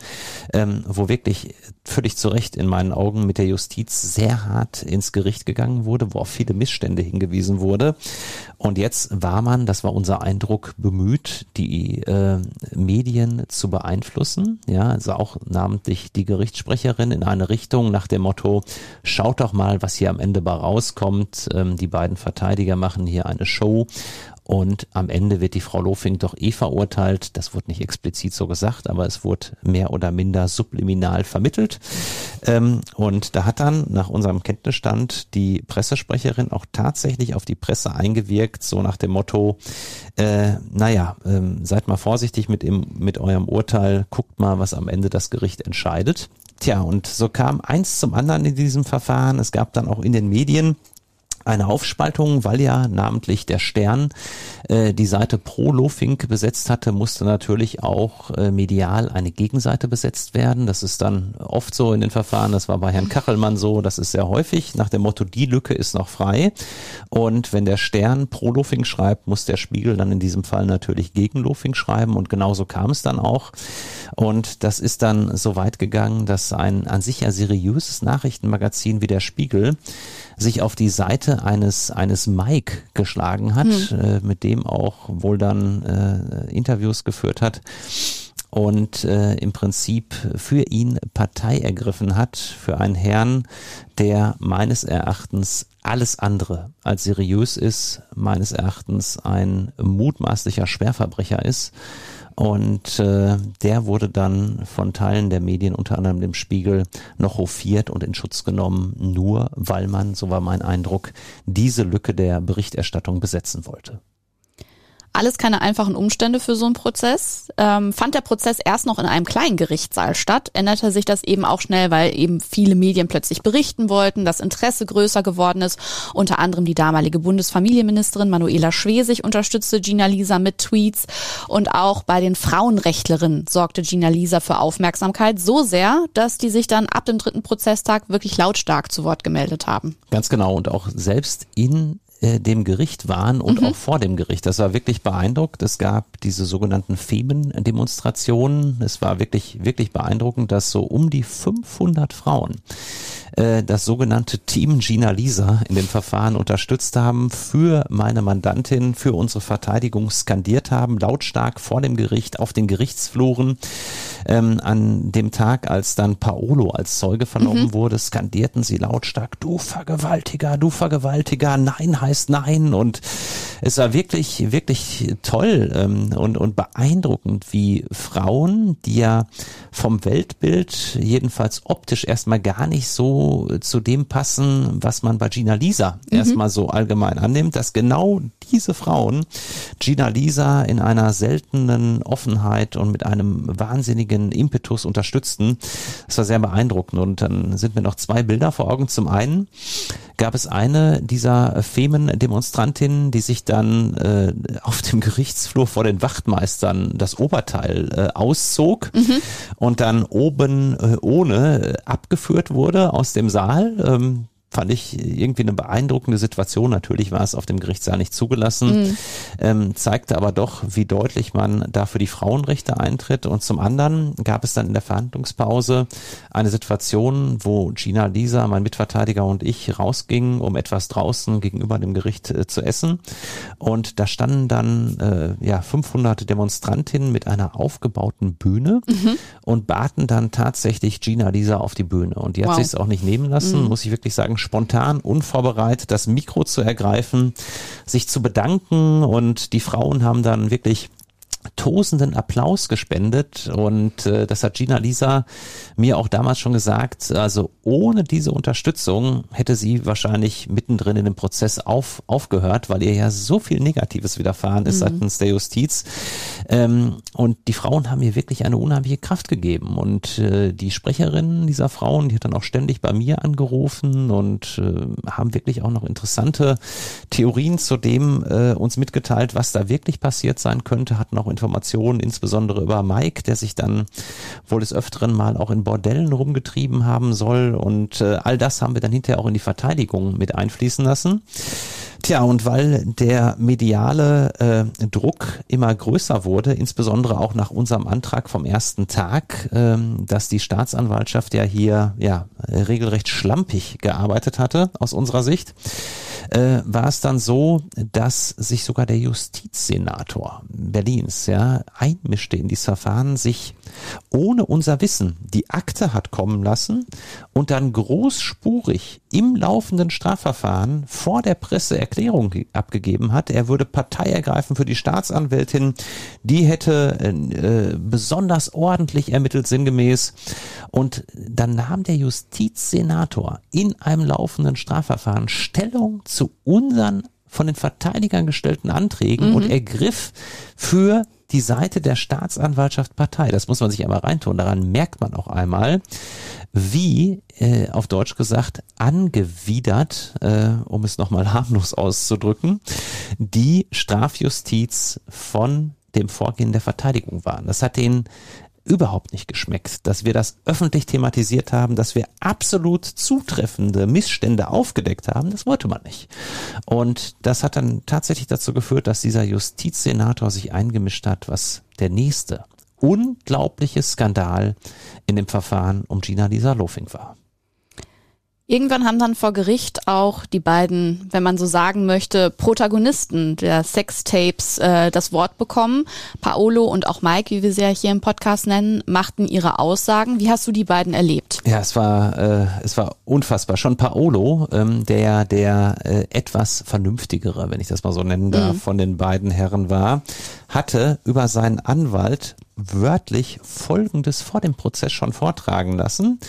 ähm, wo wirklich völlig zu Recht in meinen Augen mit der Justiz sehr hart ins Gericht gegangen wurde, wo auf viele Missstände hingewiesen wurde. Und jetzt war man, das war unser Eindruck, bemüht, die äh, Medien zu beeinflussen. Ja, also auch namentlich die Gerichtssprecherin in eine Richtung nach dem Motto, schaut doch mal, was hier am Ende bei rauskommt. Ähm, die beiden Verteidiger machen hier eine Show und am Ende wird die Frau Lofing doch eh verurteilt. Das wurde nicht explizit so gesagt, aber es wurde mehr oder minder subliminal vermittelt. Ähm, und da hat dann nach unserem Kenntnisstand die Pressesprecherin auch tatsächlich auf die Presse eingewirkt, so nach dem Motto, äh, naja, ähm, seid mal vorsichtig mit, im, mit eurem Urteil, guckt mal, was am Ende das Gericht entscheidet. Tja, und so kam eins zum anderen in diesem Verfahren. Es gab dann auch in den Medien eine Aufspaltung, weil ja namentlich der Stern äh, die Seite pro Lofink besetzt hatte, musste natürlich auch äh, medial eine Gegenseite besetzt werden. Das ist dann oft so in den Verfahren. Das war bei Herrn Kachelmann so. Das ist sehr häufig nach dem Motto, die Lücke ist noch frei. Und wenn der Stern pro Lofink schreibt, muss der Spiegel dann in diesem Fall natürlich gegen Lofink schreiben. Und genauso kam es dann auch. Und das ist dann so weit gegangen, dass ein an sich ja seriöses Nachrichtenmagazin wie der Spiegel sich auf die Seite eines, eines Mike geschlagen hat, hm. äh, mit dem auch wohl dann äh, Interviews geführt hat und äh, im Prinzip für ihn Partei ergriffen hat, für einen Herrn, der meines Erachtens alles andere als seriös ist, meines Erachtens ein mutmaßlicher Schwerverbrecher ist und äh, der wurde dann von Teilen der Medien, unter anderem dem Spiegel, noch hofiert und in Schutz genommen, nur weil man, so war mein Eindruck, diese Lücke der Berichterstattung besetzen wollte. Alles keine einfachen Umstände für so einen Prozess. Ähm, fand der Prozess erst noch in einem kleinen Gerichtssaal statt, änderte sich das eben auch schnell, weil eben viele Medien plötzlich berichten wollten, das Interesse größer geworden ist. Unter anderem die damalige Bundesfamilienministerin Manuela Schwesig unterstützte Gina Lisa mit Tweets und auch bei den Frauenrechtlerinnen sorgte Gina Lisa für Aufmerksamkeit so sehr, dass die sich dann ab dem dritten Prozesstag wirklich lautstark zu Wort gemeldet haben. Ganz genau und auch selbst in äh, dem Gericht waren und mhm. auch vor dem Gericht. Das war wirklich beeindruckt. Es gab diese sogenannten Femen-Demonstrationen. Es war wirklich, wirklich beeindruckend, dass so um die 500 Frauen äh, das sogenannte Team Gina Lisa in dem Verfahren unterstützt haben, für meine Mandantin, für unsere Verteidigung skandiert haben, lautstark vor dem Gericht, auf den Gerichtsfluren. ähm, an dem Tag, als dann Paolo als Zeuge vernommen Mhm. wurde, skandierten sie lautstark, du Vergewaltiger, du Vergewaltiger, nein heißt nein und es war wirklich, wirklich toll ähm, und, und beeindruckend, wie Frauen, die ja vom Weltbild jedenfalls optisch erstmal gar nicht so zu dem passen, was man bei Gina Lisa erstmal so allgemein annimmt, dass genau diese Frauen Gina Lisa in einer seltenen Offenheit und mit einem wahnsinnigen Impetus unterstützten. Das war sehr beeindruckend und dann sind mir noch zwei Bilder vor Augen. Zum einen gab es eine dieser Femen-Demonstrantinnen, die sich dann äh, auf dem Gerichtsflur vor den Wachtmeistern das Oberteil äh, auszog und dann oben äh, ohne äh, abgeführt wurde aus dem Saal. Ähm, fand ich irgendwie eine beeindruckende Situation. Natürlich war es auf dem Gerichtssaal nicht zugelassen, ähm, zeigte aber doch, wie deutlich man da für die Frauenrechte eintritt. Und zum anderen gab es dann in der Verhandlungspause eine Situation, wo Gina Lisa, mein Mitverteidiger und ich rausgingen, um etwas draußen gegenüber dem Gericht äh, zu essen. Und da standen dann äh, ja 500 Demonstrantinnen mit einer aufgebauten Bühne und baten dann tatsächlich Gina Lisa auf die Bühne. Und die hat Wow. sich auch nicht nehmen lassen, muss ich wirklich sagen, spontan, unvorbereitet das Mikro zu ergreifen, sich zu bedanken. Und die Frauen haben dann wirklich tosenden Applaus gespendet und äh, das hat Gina Lisa mir auch damals schon gesagt, also ohne diese Unterstützung hätte sie wahrscheinlich mittendrin in dem Prozess auf, aufgehört, weil ihr ja so viel Negatives widerfahren ist seitens der Justiz. Ähm, und die Frauen haben ihr wirklich eine unheimliche Kraft gegeben und äh, die Sprecherin dieser Frauen, die hat dann auch ständig bei mir angerufen und äh, haben wirklich auch noch interessante Theorien zu dem äh, uns mitgeteilt, was da wirklich passiert sein könnte, hatten auch Informationen, insbesondere über Mike, der sich dann wohl des Öfteren mal auch in Bordellen rumgetrieben haben soll. Und äh, all das haben wir dann hinterher auch in die Verteidigung mit einfließen lassen. Tja, und weil der mediale äh, Druck immer größer wurde, insbesondere auch nach unserem Antrag vom ersten Tag, ähm, dass die Staatsanwaltschaft ja hier ja regelrecht schlampig gearbeitet hatte aus unserer Sicht, äh, war es dann so, dass sich sogar der Justizsenator Berlins ja einmischte in dieses Verfahren, sich ohne unser Wissen die Akte hat kommen lassen und dann großspurig im laufenden Strafverfahren vor der Presse Erklärung ge- abgegeben hat. Er würde Partei ergreifen für die Staatsanwältin. Die hätte äh, besonders ordentlich ermittelt, sinngemäß. Und dann nahm der Justizsenator in einem laufenden Strafverfahren Stellung zu unseren von den Verteidigern gestellten Anträgen und ergriff für die Seite der Staatsanwaltschaft Partei. Das muss man sich einmal reintun. Daran merkt man auch einmal, wie, äh, auf Deutsch gesagt, angewidert, äh, um es nochmal harmlos auszudrücken, die Strafjustiz von dem Vorgehen der Verteidigung waren. Das hat den überhaupt nicht geschmeckt, dass wir das öffentlich thematisiert haben, dass wir absolut zutreffende Missstände aufgedeckt haben, das wollte man nicht. Und das hat dann tatsächlich dazu geführt, dass dieser Justizsenator sich eingemischt hat, was der nächste unglaubliche Skandal in dem Verfahren um Gina Lisa Lofing war. Irgendwann haben dann vor Gericht auch die beiden, wenn man so sagen möchte, Protagonisten der Sextapes äh, das Wort bekommen. Paolo und auch Mike, wie wir sie ja hier im Podcast nennen, machten ihre Aussagen. Wie hast du die beiden erlebt? Ja, es war, äh, es war unfassbar. Schon Paolo, ähm, der der äh, etwas vernünftigere, wenn ich das mal so nennen darf, von den beiden Herren war, hatte über seinen Anwalt wörtlich Folgendes vor dem Prozess schon vortragen lassen.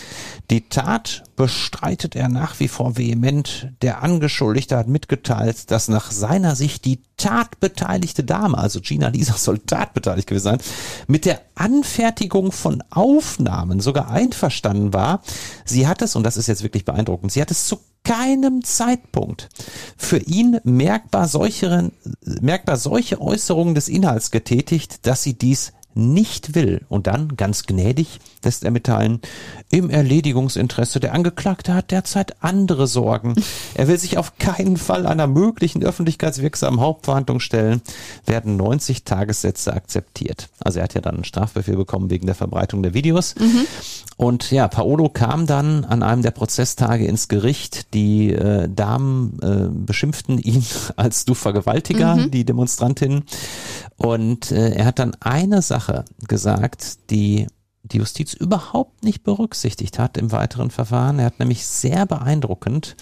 Die Tat bestreitet er nach wie vor vehement. Der Angeschuldigte hat mitgeteilt, dass nach seiner Sicht die tatbeteiligte Dame, also Gina Lisa soll tatbeteiligt gewesen sein, mit der Anfertigung von Aufnahmen sogar einverstanden war. Sie hat es, und das ist jetzt wirklich beeindruckend, sie hat es zu keinem Zeitpunkt für ihn merkbar solche, merkbar solche Äußerungen des Inhalts getätigt, dass sie dies nicht will. Und dann, ganz gnädig, lässt er mitteilen, im Erledigungsinteresse der Angeklagte hat derzeit andere Sorgen. Er will sich auf keinen Fall einer möglichen öffentlichkeitswirksamen Hauptverhandlung stellen, werden 90 Tagessätze akzeptiert. Also er hat ja dann einen Strafbefehl bekommen wegen der Verbreitung der Videos. Und ja, Paolo kam dann an einem der Prozesstage ins Gericht. Die äh, Damen äh, beschimpften ihn als du Vergewaltiger, die Demonstrantin. Und äh, er hat dann eine Sache gesagt, die die Justiz überhaupt nicht berücksichtigt hat im weiteren Verfahren. Er hat nämlich sehr beeindruckend,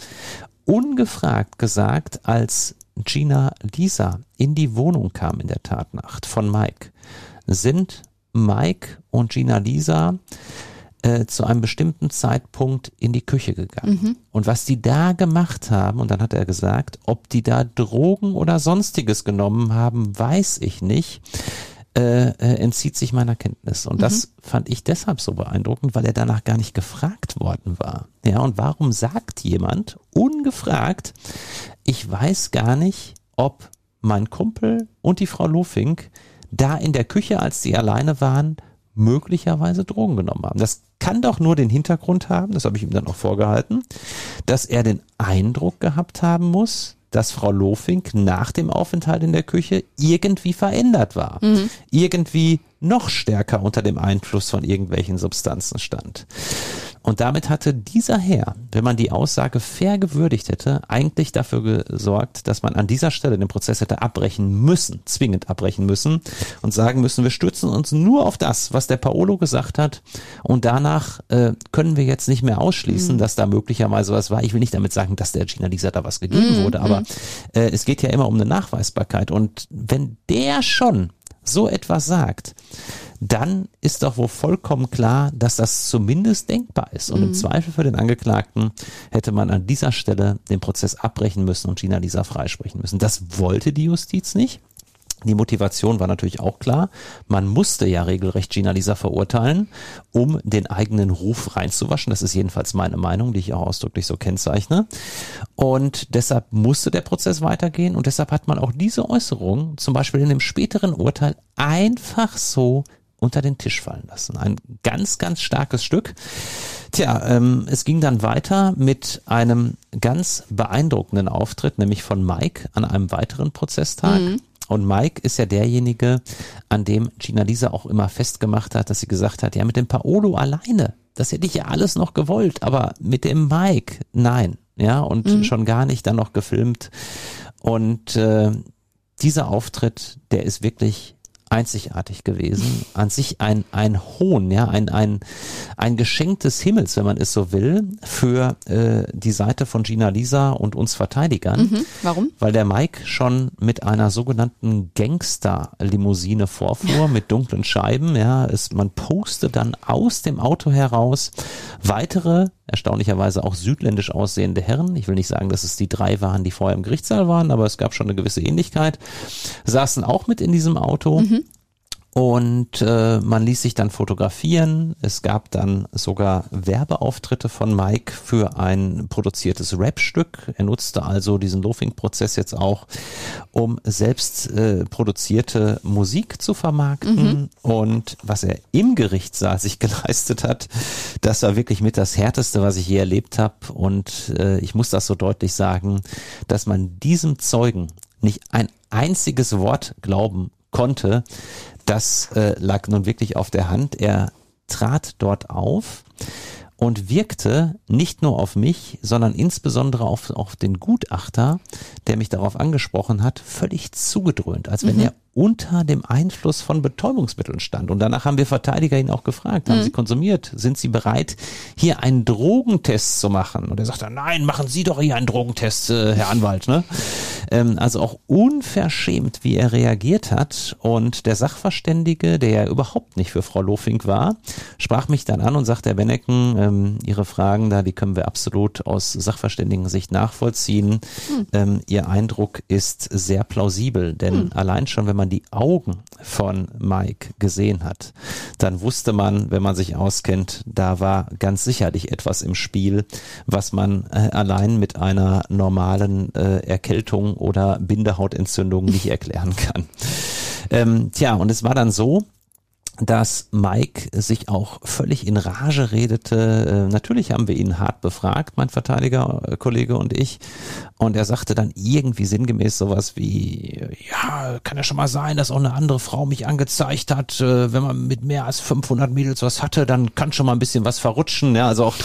ungefragt gesagt, als Gina Lisa in die Wohnung kam in der Tatnacht von Mike, sind Mike und Gina Lisa äh, zu einem bestimmten Zeitpunkt in die Küche gegangen. Und was die da gemacht haben, und dann hat er gesagt, ob die da Drogen oder sonstiges genommen haben, weiß ich nicht. Äh, äh, entzieht sich meiner Kenntnis. Und das fand ich deshalb so beeindruckend, weil er danach gar nicht gefragt worden war. Ja, und warum sagt jemand ungefragt, ich weiß gar nicht, ob mein Kumpel und die Frau Lofink da in der Küche, als sie alleine waren, möglicherweise Drogen genommen haben. Das kann doch nur den Hintergrund haben, das habe ich ihm dann auch vorgehalten, dass er den Eindruck gehabt haben muss, dass Frau Lofink nach dem Aufenthalt in der Küche irgendwie verändert war, irgendwie noch stärker unter dem Einfluss von irgendwelchen Substanzen stand. Und damit hatte dieser Herr, wenn man die Aussage fair gewürdigt hätte, eigentlich dafür gesorgt, dass man an dieser Stelle den Prozess hätte abbrechen müssen, zwingend abbrechen müssen und sagen müssen, wir stützen uns nur auf das, was der Paolo gesagt hat. Und danach äh, können wir jetzt nicht mehr ausschließen, dass da möglicherweise was war. Ich will nicht damit sagen, dass der Gina Lisa da was gegeben wurde, aber äh, es geht ja immer um eine Nachweisbarkeit. Und wenn der schon so etwas sagt, dann ist doch wohl vollkommen klar, dass das zumindest denkbar ist. Und im Zweifel für den Angeklagten hätte man an dieser Stelle den Prozess abbrechen müssen und Gina Lisa freisprechen müssen. Das wollte die Justiz nicht. Die Motivation war natürlich auch klar. Man musste ja regelrecht Gina Lisa verurteilen, um den eigenen Ruf reinzuwaschen. Das ist jedenfalls meine Meinung, die ich auch ausdrücklich so kennzeichne. Und deshalb musste der Prozess weitergehen und deshalb hat man auch diese Äußerung zum Beispiel in dem späteren Urteil einfach so unter den Tisch fallen lassen. Ein ganz, ganz starkes Stück. Tja, ähm, es ging dann weiter mit einem ganz beeindruckenden Auftritt, nämlich von Mike an einem weiteren Prozesstag. Und Mike ist ja derjenige, an dem Gina Lisa auch immer festgemacht hat, dass sie gesagt hat, ja, mit dem Paolo alleine, das hätte ich ja alles noch gewollt, aber mit dem Mike, nein. Ja, und schon gar nicht dann noch gefilmt. Und äh, dieser Auftritt, der ist wirklich einzigartig gewesen. An sich ein, ein Hohn, ja, ein, ein, ein Geschenk des Himmels, wenn man es so will, für äh, die Seite von Gina Lisa und uns Verteidigern. Mhm. Warum? Weil der Mike schon mit einer sogenannten Gangster-Limousine vorfuhr, mit dunklen Scheiben, ja. Es, man postet dann aus dem Auto heraus weitere, erstaunlicherweise auch südländisch aussehende Herren. Ich will nicht sagen, dass es die drei waren, die vorher im Gerichtssaal waren, aber es gab schon eine gewisse Ähnlichkeit. Saßen auch mit in diesem Auto. Und äh, man ließ sich dann fotografieren. Es gab dann sogar Werbeauftritte von Mike für ein produziertes Rap-Stück. Er nutzte also diesen Loafing-Prozess jetzt auch, um selbst äh, produzierte Musik zu vermarkten. Und was er im Gerichtssaal sich geleistet hat, das war wirklich mit das Härteste, was ich je erlebt habe. Und äh, ich muss das so deutlich sagen, dass man diesem Zeugen nicht ein einziges Wort glauben konnte, das äh, lag nun wirklich auf der Hand. Er trat dort auf und wirkte nicht nur auf mich, sondern insbesondere auf, auf den Gutachter, der mich darauf angesprochen hat, völlig zugedröhnt, als wenn er unter dem Einfluss von Betäubungsmitteln stand. Und danach haben wir Verteidiger ihn auch gefragt, haben Sie konsumiert? Sind Sie bereit, hier einen Drogentest zu machen? Und er sagte, nein, machen Sie doch hier einen Drogentest, äh, Herr Anwalt. Ne? Ähm, also auch unverschämt, wie er reagiert hat. Und der Sachverständige, der ja überhaupt nicht für Frau Lofink war, sprach mich dann an und sagte, Herr Bennecken, ähm, Ihre Fragen da, die können wir absolut aus Sachverständigen-Sicht nachvollziehen. Ähm, Ihr Eindruck ist sehr plausibel, denn allein schon, wenn man die Augen von Mike gesehen hat, dann wusste man, wenn man sich auskennt, da war ganz sicherlich etwas im Spiel, was man äh, allein mit einer normalen äh, Erkältung oder Bindehautentzündung nicht erklären kann. Ähm, tja, und es war dann so, dass Mike sich auch völlig in Rage redete. Äh, natürlich haben wir ihn hart befragt, mein Verteidigerkollege und ich. Und er sagte dann irgendwie sinngemäß sowas wie, ja, kann ja schon mal sein, dass auch eine andere Frau mich angezeigt hat. Äh, Wenn man mit mehr als 500 Mädels was hatte, dann kann schon mal ein bisschen was verrutschen. Ja, also auch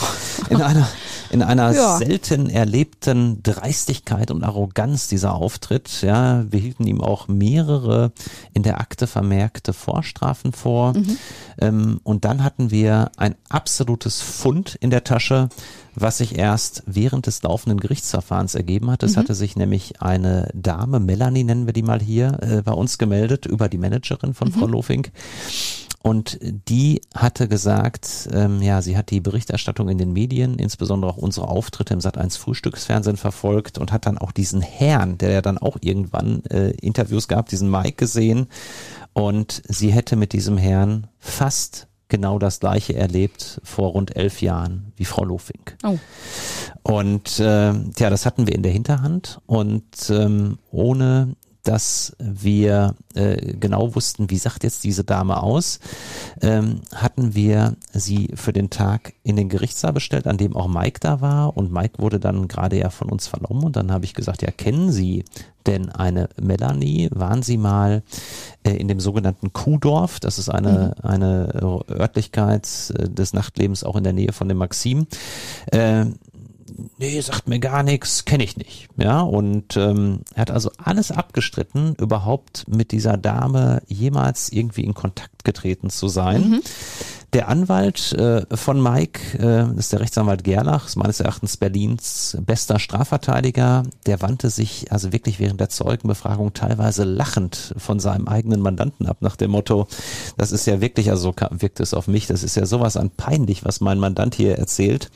in einer, in einer Ja. selten erlebten Dreistigkeit und Arroganz dieser Auftritt. Ja, wir hielten ihm auch mehrere in der Akte vermerkte Vorstrafen vor. Monitor. Ähm, und dann hatten wir ein absolutes Fund in der Tasche, was sich erst während des laufenden Gerichtsverfahrens ergeben hat. Es hatte sich nämlich eine Dame, Melanie nennen wir die mal hier, äh, bei uns gemeldet über die Managerin von Frau Lofink. Und die hatte gesagt, ähm, ja, sie hat die Berichterstattung in den Medien, insbesondere auch unsere Auftritte im Sat1 Frühstücksfernsehen verfolgt und hat dann auch diesen Herrn, der ja dann auch irgendwann äh, Interviews gab, diesen Mike gesehen. Und sie hätte mit diesem Herrn fast genau das gleiche erlebt vor rund elf Jahren wie Frau Lofink. Oh. Und äh, ja, das hatten wir in der Hinterhand und ähm, ohne dass wir äh, genau wussten, wie sagt jetzt diese Dame aus, ähm, hatten wir sie für den Tag in den Gerichtssaal bestellt, an dem auch Mike da war und Mike wurde dann gerade ja von uns vernommen und dann habe ich gesagt, ja, kennen Sie denn eine Melanie? Waren Sie mal äh, in dem sogenannten Kuhdorf? Das ist eine, eine Örtlichkeit äh, des Nachtlebens auch in der Nähe von dem Maxim. Äh, nee, sagt mir gar nichts, kenne ich nicht. Ja, und ähm, er hat also alles abgestritten, überhaupt mit dieser Dame jemals irgendwie in Kontakt getreten zu sein. Der Anwalt äh, von Mike, äh, ist der Rechtsanwalt Gerlach, ist meines Erachtens Berlins bester Strafverteidiger. Der wandte sich also wirklich während der Zeugenbefragung teilweise lachend von seinem eigenen Mandanten ab, nach dem Motto, das ist ja wirklich, also so wirkt es auf mich, das ist ja sowas an peinlich, was mein Mandant hier erzählt.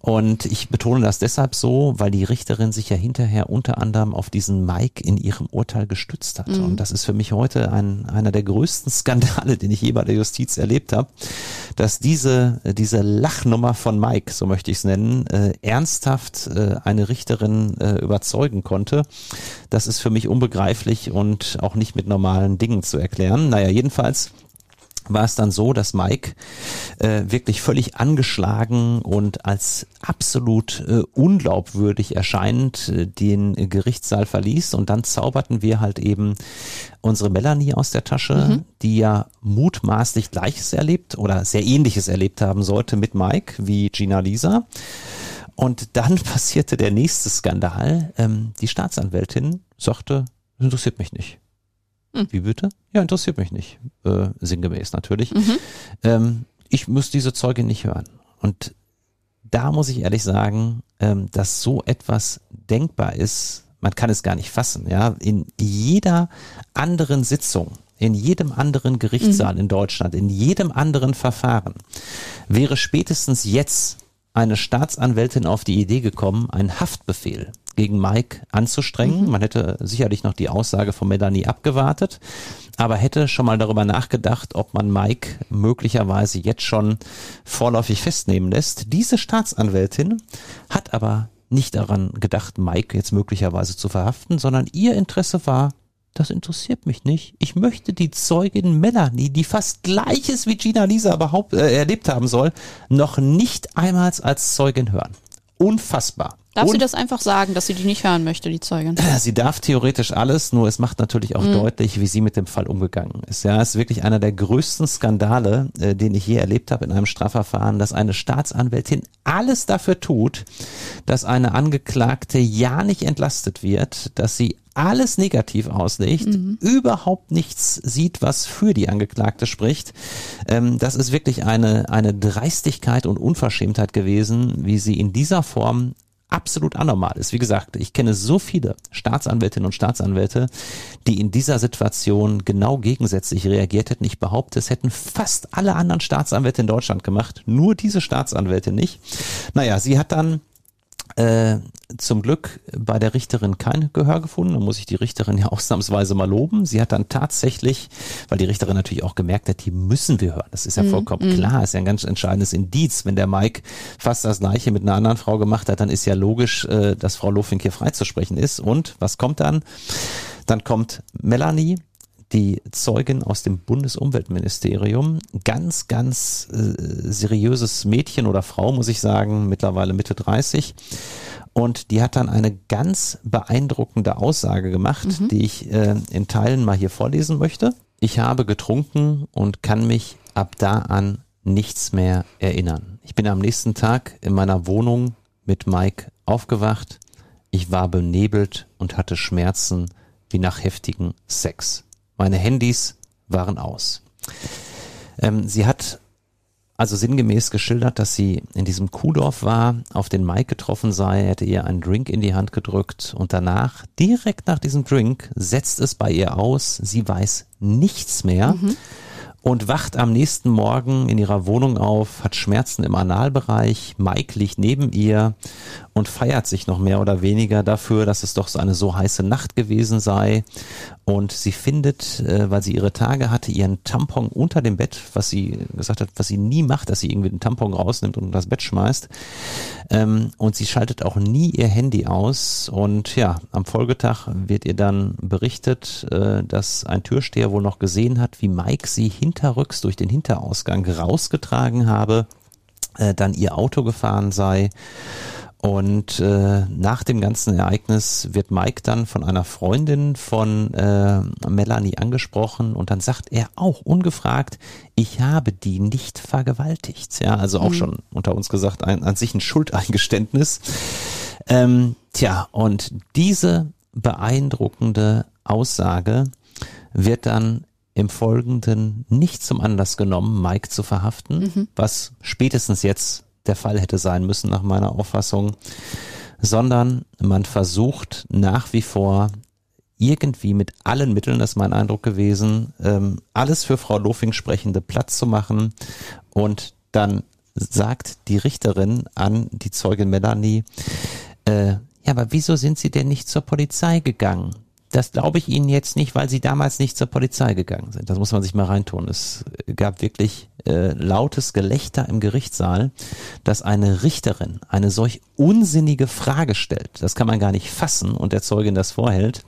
Und ich betone das deshalb so, weil die Richterin sich ja hinterher unter anderem auf diesen Mike in ihrem Urteil gestützt hat. Und das ist für mich heute ein, einer der größten Skandale, den ich je bei der Justiz erlebt habe, dass diese, diese Lachnummer von Mike, so möchte ich es nennen, äh, ernsthaft äh, eine Richterin äh, überzeugen konnte. Das ist für mich unbegreiflich und auch nicht mit normalen Dingen zu erklären. Naja, jedenfalls war es dann so, dass Mike äh, wirklich völlig angeschlagen und als absolut äh, unglaubwürdig erscheinend äh, den Gerichtssaal verließ und dann zauberten wir halt eben unsere Melanie aus der Tasche, die ja mutmaßlich Gleiches erlebt oder sehr Ähnliches erlebt haben sollte mit Mike wie Gina Lisa. Und dann passierte der nächste Skandal. Ähm, die Staatsanwältin sagte, interessiert mich nicht. Wie bitte? Ja, interessiert mich nicht. Äh, sinngemäß natürlich. Ähm, ich muss diese Zeuge nicht hören. Und da muss ich ehrlich sagen, ähm, dass so etwas denkbar ist, man kann es gar nicht fassen. Ja, in jeder anderen Sitzung, in jedem anderen Gerichtssaal in Deutschland, in jedem anderen Verfahren wäre spätestens jetzt eine Staatsanwältin auf die Idee gekommen, einen Haftbefehl gegen Mike anzustrengen. Man hätte sicherlich noch die Aussage von Melanie abgewartet, aber hätte schon mal darüber nachgedacht, ob man Mike möglicherweise jetzt schon vorläufig festnehmen lässt. Diese Staatsanwältin hat aber nicht daran gedacht, Mike jetzt möglicherweise zu verhaften, sondern ihr Interesse war, das interessiert mich nicht. Ich möchte die Zeugin Melanie, die fast gleiches wie Gina Lisa überhaupt äh, erlebt haben soll, noch nicht einmal als Zeugin hören. Unfassbar. Darf sie Un- das einfach sagen, dass sie die nicht hören möchte, die Zeugin? Sie darf theoretisch alles, nur es macht natürlich Mhm. auch deutlich, wie sie mit dem Fall umgegangen ist. Ja, es ist wirklich einer der größten Skandale, äh, den ich je erlebt habe in einem Strafverfahren, dass eine Staatsanwältin alles dafür tut, dass eine Angeklagte ja nicht entlastet wird, dass sie alles negativ auslegt, Mhm. überhaupt nichts sieht, was für die Angeklagte spricht. Ähm, das ist wirklich eine, eine Dreistigkeit und Unverschämtheit gewesen, wie sie in dieser Form absolut anormal ist. Wie gesagt, ich kenne so viele Staatsanwältinnen und Staatsanwälte, die in dieser Situation genau gegensätzlich reagiert hätten. Ich behaupte, es hätten fast alle anderen Staatsanwälte in Deutschland gemacht, nur diese Staatsanwältin nicht. Naja, sie hat dann äh, zum Glück bei der Richterin kein Gehör gefunden. Da muss ich die Richterin ja ausnahmsweise mal loben. Sie hat dann tatsächlich, weil die Richterin natürlich auch gemerkt hat, die müssen wir hören. Das ist ja vollkommen klar, ist ja ein ganz entscheidendes Indiz. Wenn der Mike fast das gleiche mit einer anderen Frau gemacht hat, dann ist ja logisch, äh, dass Frau Lofink hier freizusprechen ist. Und was kommt dann? Dann kommt Melanie, die Zeugin aus dem Bundesumweltministerium, ganz, ganz äh, seriöses Mädchen oder Frau, muss ich sagen, mittlerweile Mitte 30. Und die hat dann eine ganz beeindruckende Aussage gemacht, die ich äh, in Teilen mal hier vorlesen möchte. Ich habe getrunken und kann mich ab da an nichts mehr erinnern. Ich bin am nächsten Tag in meiner Wohnung mit Mike aufgewacht. Ich war benebelt und hatte Schmerzen wie nach heftigem Sex. Meine Handys waren aus. Ähm, sie hat also sinngemäß geschildert, dass sie in diesem Kuhdorf war, auf den Mike getroffen sei, hätte ihr einen Drink in die Hand gedrückt und danach, direkt nach diesem Drink, setzt es bei ihr aus. Sie weiß nichts mehr. Mhm und wacht am nächsten Morgen in ihrer Wohnung auf, hat Schmerzen im Analbereich, Mike liegt neben ihr und feiert sich noch mehr oder weniger dafür, dass es doch so eine so heiße Nacht gewesen sei. Und sie findet, äh, weil sie ihre Tage hatte, ihren Tampon unter dem Bett, was sie gesagt hat, was sie nie macht, dass sie irgendwie den Tampon rausnimmt und das Bett schmeißt. Ähm, und sie schaltet auch nie ihr Handy aus. Und ja, am Folgetag wird ihr dann berichtet, äh, dass ein Türsteher wohl noch gesehen hat, wie Mike sie hinterrücks durch den Hinterausgang rausgetragen habe, äh, dann ihr Auto gefahren sei und äh, nach dem ganzen Ereignis wird Mike dann von einer Freundin von äh, Melanie angesprochen und dann sagt er auch ungefragt, ich habe die nicht vergewaltigt. Ja, also auch mhm. schon unter uns gesagt, ein, an sich ein Schuldeingeständnis. Ähm, tja, und diese beeindruckende Aussage wird dann im Folgenden nicht zum Anlass genommen, Mike zu verhaften, mhm. was spätestens jetzt der Fall hätte sein müssen nach meiner Auffassung, sondern man versucht nach wie vor irgendwie mit allen Mitteln, das ist mein Eindruck gewesen, ähm, alles für Frau Lofing sprechende Platz zu machen und dann sagt die Richterin an die Zeugin Melanie, äh, ja, aber wieso sind Sie denn nicht zur Polizei gegangen? Das glaube ich Ihnen jetzt nicht, weil Sie damals nicht zur Polizei gegangen sind. Das muss man sich mal reintun. Es gab wirklich äh, lautes Gelächter im Gerichtssaal, dass eine Richterin eine solch unsinnige Frage stellt. Das kann man gar nicht fassen und der Zeugin das vorhält,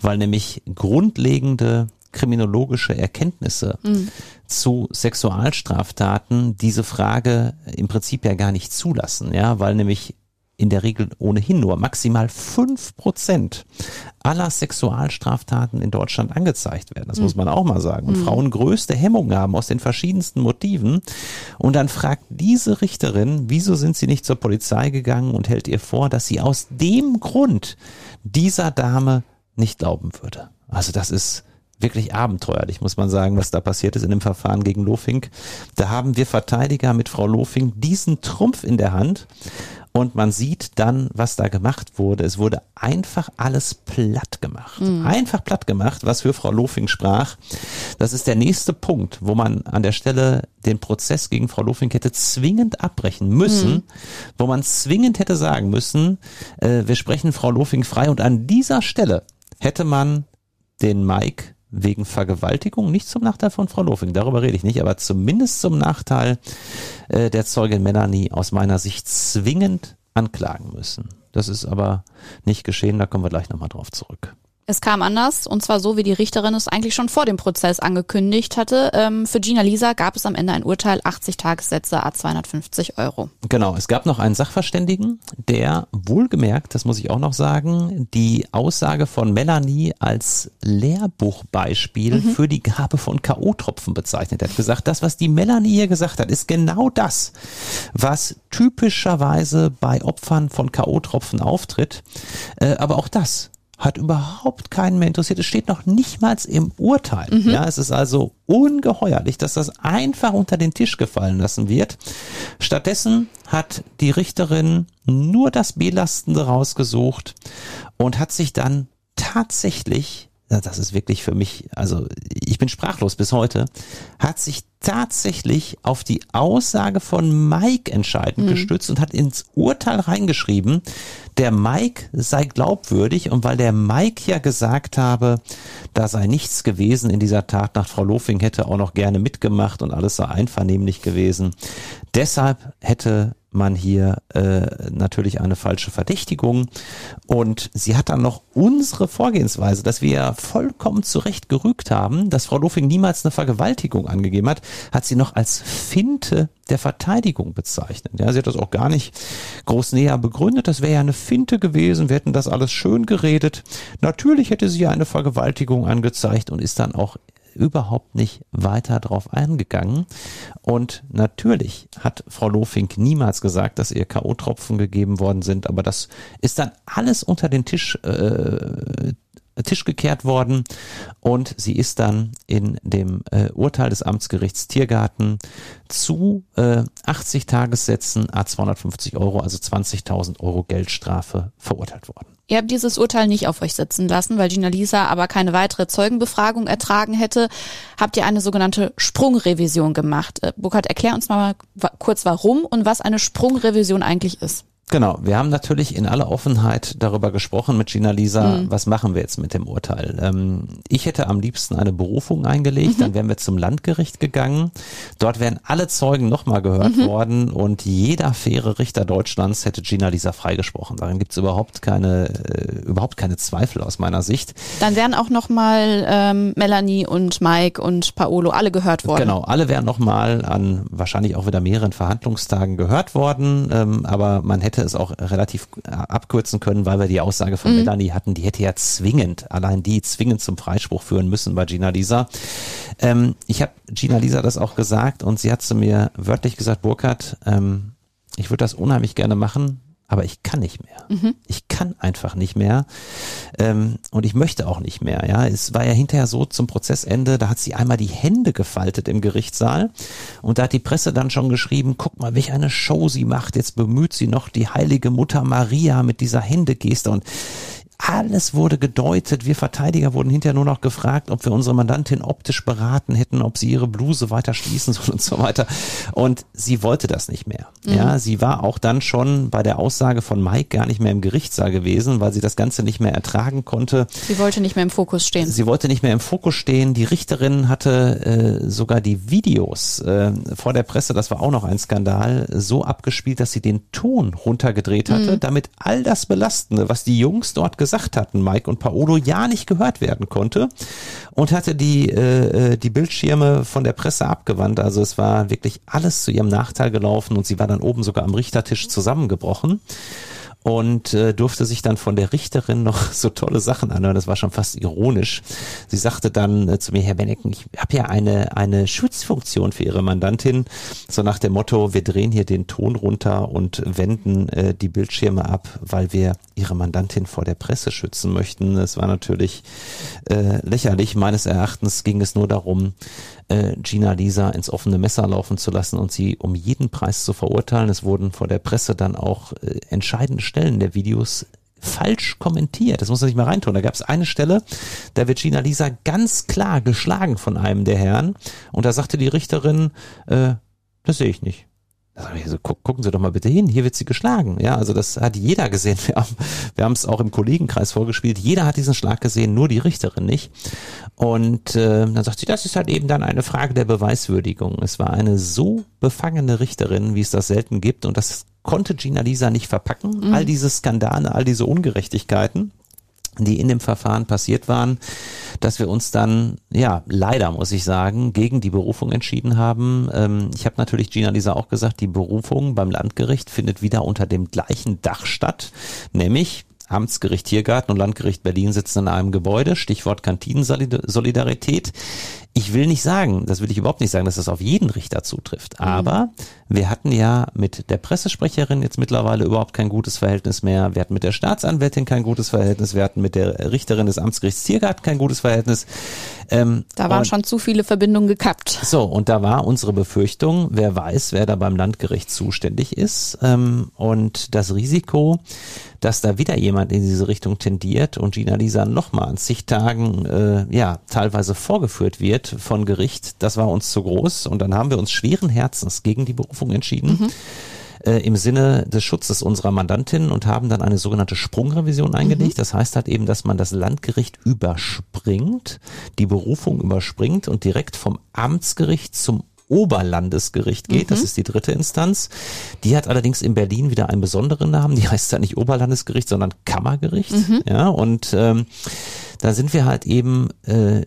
weil nämlich grundlegende kriminologische Erkenntnisse mhm. zu Sexualstraftaten diese Frage im Prinzip ja gar nicht zulassen, ja, weil nämlich in der Regel ohnehin nur maximal fünf Prozent aller Sexualstraftaten in Deutschland angezeigt werden. Das mhm. muss man auch mal sagen. Und mhm. Frauen größte Hemmungen haben aus den verschiedensten Motiven. Und dann fragt diese Richterin, wieso sind sie nicht zur Polizei gegangen und hält ihr vor, dass sie aus dem Grund dieser Dame nicht glauben würde. Also das ist wirklich abenteuerlich, muss man sagen, was da passiert ist in dem Verfahren gegen Lofink. Da haben wir Verteidiger mit Frau Lofink diesen Trumpf in der Hand und man sieht dann, was da gemacht wurde. Es wurde einfach alles platt gemacht. Mhm. Einfach platt gemacht, was für Frau Lofing sprach. Das ist der nächste Punkt, wo man an der Stelle den Prozess gegen Frau Lofing hätte zwingend abbrechen müssen, mhm. wo man zwingend hätte sagen müssen, äh, wir sprechen Frau Lofing frei und an dieser Stelle hätte man den Mike wegen Vergewaltigung, nicht zum Nachteil von Frau Lofing, darüber rede ich nicht, aber zumindest zum Nachteil äh, der Zeugin Melanie aus meiner Sicht zwingend anklagen müssen. Das ist aber nicht geschehen, da kommen wir gleich nochmal drauf zurück. Es kam anders und zwar so, wie die Richterin es eigentlich schon vor dem Prozess angekündigt hatte. Ähm, für Gina Lisa gab es am Ende ein Urteil, 80 Tagessätze, a 250 Euro. Genau, es gab noch einen Sachverständigen, der wohlgemerkt, das muss ich auch noch sagen, die Aussage von Melanie als Lehrbuchbeispiel mhm. für die Gabe von K.O.-Tropfen bezeichnet. Hat gesagt, das, was die Melanie hier gesagt hat, ist genau das, was typischerweise bei Opfern von K.O.-Tropfen auftritt. Äh, aber auch das hat überhaupt keinen mehr interessiert. Es steht noch nicht mal im Urteil. Mhm. Ja, es ist also ungeheuerlich, dass das einfach unter den Tisch gefallen lassen wird. Stattdessen hat die Richterin nur das Belastende rausgesucht und hat sich dann tatsächlich das ist wirklich für mich, also ich bin sprachlos bis heute, hat sich tatsächlich auf die Aussage von Mike entscheidend mhm. gestützt und hat ins Urteil reingeschrieben, der Mike sei glaubwürdig und weil der Mike ja gesagt habe, da sei nichts gewesen in dieser Tat nach Frau Lofing hätte auch noch gerne mitgemacht und alles sei einvernehmlich gewesen. Deshalb hätte man hier äh, natürlich eine falsche Verdächtigung. Und sie hat dann noch unsere Vorgehensweise, dass wir ja vollkommen zurecht gerügt haben, dass Frau Lofing niemals eine Vergewaltigung angegeben hat, hat sie noch als Finte der Verteidigung bezeichnet. Ja, sie hat das auch gar nicht groß näher begründet. Das wäre ja eine Finte gewesen. Wir hätten das alles schön geredet. Natürlich hätte sie ja eine Vergewaltigung angezeigt und ist dann auch überhaupt nicht weiter drauf eingegangen. Und natürlich hat Frau Lofink niemals gesagt, dass ihr K.O.-Tropfen gegeben worden sind, aber das ist dann alles unter den Tisch äh, Tisch gekehrt worden und sie ist dann in dem äh, Urteil des Amtsgerichts Tiergarten zu äh, 80 Tagessätzen a 250 Euro, also 20.000 Euro Geldstrafe verurteilt worden. Ihr habt dieses Urteil nicht auf euch sitzen lassen, weil Gina Lisa aber keine weitere Zeugenbefragung ertragen hätte. Habt ihr eine sogenannte Sprungrevision gemacht? Äh, Burkhard, erklär uns mal kurz warum und was eine Sprungrevision eigentlich ist. Genau, wir haben natürlich in aller Offenheit darüber gesprochen mit Gina Lisa, mhm. was machen wir jetzt mit dem Urteil. Ähm, ich hätte am liebsten eine Berufung eingelegt, mhm. dann wären wir zum Landgericht gegangen. Dort wären alle Zeugen nochmal gehört mhm. worden und jeder faire Richter Deutschlands hätte Gina Lisa freigesprochen. Darin gibt es überhaupt keine, äh, überhaupt keine Zweifel aus meiner Sicht. Dann wären auch nochmal ähm, Melanie und Mike und Paolo alle gehört worden. Genau, alle wären nochmal an wahrscheinlich auch wieder mehreren Verhandlungstagen gehört worden, ähm, aber man hätte hätte es auch relativ äh, abkürzen können, weil wir die Aussage von mhm. Melanie hatten, die hätte ja zwingend, allein die zwingend zum Freispruch führen müssen bei Gina Lisa. Ähm, ich habe Gina Lisa das auch gesagt und sie hat zu mir wörtlich gesagt, Burkhard, ähm, ich würde das unheimlich gerne machen, aber ich kann nicht mehr. Mhm. Ich kann einfach nicht mehr ähm, und ich möchte auch nicht mehr. Ja, es war ja hinterher so zum Prozessende, da hat sie einmal die Hände gefaltet im Gerichtssaal und da hat die Presse dann schon geschrieben: Guck mal, welch eine Show sie macht. Jetzt bemüht sie noch die heilige Mutter Maria mit dieser Händegeste und alles wurde gedeutet. Wir Verteidiger wurden hinterher nur noch gefragt, ob wir unsere Mandantin optisch beraten hätten, ob sie ihre Bluse weiter schließen soll und so weiter. Und sie wollte das nicht mehr. Mhm. Ja, sie war auch dann schon bei der Aussage von Mike gar nicht mehr im Gerichtssaal gewesen, weil sie das Ganze nicht mehr ertragen konnte. Sie wollte nicht mehr im Fokus stehen. Sie wollte nicht mehr im Fokus stehen. Die Richterin hatte äh, sogar die Videos äh, vor der Presse, das war auch noch ein Skandal, so abgespielt, dass sie den Ton runtergedreht hatte, mhm. damit all das Belastende, was die Jungs dort gesagt gesagt hatten, Mike und Paolo, ja nicht gehört werden konnte und hatte die, äh, äh, die Bildschirme von der Presse abgewandt. Also es war wirklich alles zu ihrem Nachteil gelaufen und sie war dann oben sogar am Richtertisch zusammengebrochen und äh, durfte sich dann von der Richterin noch so tolle Sachen anhören. Das war schon fast ironisch. Sie sagte dann äh, zu mir, Herr Bennecken, ich habe ja eine, eine Schutzfunktion für Ihre Mandantin. So nach dem Motto, wir drehen hier den Ton runter und wenden äh, die Bildschirme ab, weil wir Ihre Mandantin vor der Presse schützen möchten. Es war natürlich äh, lächerlich. Meines Erachtens ging es nur darum, äh, Gina Lisa ins offene Messer laufen zu lassen und sie um jeden Preis zu verurteilen. Es wurden vor der Presse dann auch äh, entscheidende Stellen der Videos falsch kommentiert. Das muss man sich mal reintun. Da gab es eine Stelle, da wird Gina Lisa ganz klar geschlagen von einem der Herren und da sagte die Richterin, äh, das sehe ich nicht. Also, gucken Sie doch mal bitte hin, hier wird sie geschlagen. Ja, also das hat jeder gesehen. Wir haben wir haben es auch im Kollegenkreis vorgespielt. Jeder hat diesen Schlag gesehen, nur die Richterin nicht. Und äh, dann sagt sie, das ist halt eben dann eine Frage der Beweiswürdigung. Es war eine so befangene Richterin, wie es das selten gibt. Und das konnte Gina Lisa nicht verpacken. Mhm. All diese Skandale, all diese Ungerechtigkeiten die in dem Verfahren passiert waren, dass wir uns dann, ja, leider muss ich sagen, gegen die Berufung entschieden haben. Ähm, ich habe natürlich Gina Lisa auch gesagt, die Berufung beim Landgericht findet wieder unter dem gleichen Dach statt, nämlich Amtsgericht Tiergarten und Landgericht Berlin sitzen in einem Gebäude, Stichwort Kantinensolidarität. Ich will nicht sagen, das will ich überhaupt nicht sagen, dass das auf jeden Richter zutrifft. Mhm. Aber wir hatten ja mit der Pressesprecherin jetzt mittlerweile überhaupt kein gutes Verhältnis mehr. Wir hatten mit der Staatsanwältin kein gutes Verhältnis. Wir hatten mit der Richterin des Amtsgerichts Tiergarten kein gutes Verhältnis. Ähm, da waren schon zu viele Verbindungen gekappt. So, und da war unsere Befürchtung, wer weiß, wer da beim Landgericht zuständig ist. Ähm, und das Risiko, dass da wieder jemand in diese Richtung tendiert und Gina Lisa nochmal an zig Tagen äh, ja teilweise vorgeführt wird von Gericht, das war uns zu groß und dann haben wir uns schweren Herzens gegen die Berufung entschieden. Mhm äh, im Sinne des Schutzes unserer Mandantin und haben dann eine sogenannte Sprungrevision eingelegt. Mhm. Das heißt halt eben, dass man das Landgericht überspringt, die Berufung überspringt und direkt vom Amtsgericht zum Oberlandesgericht geht. Mhm. Das ist die dritte Instanz. Die hat allerdings in Berlin wieder einen besonderen Namen. Die heißt ja nicht Oberlandesgericht, sondern Kammergericht. Mhm. Ja, und ähm, da sind wir halt eben äh,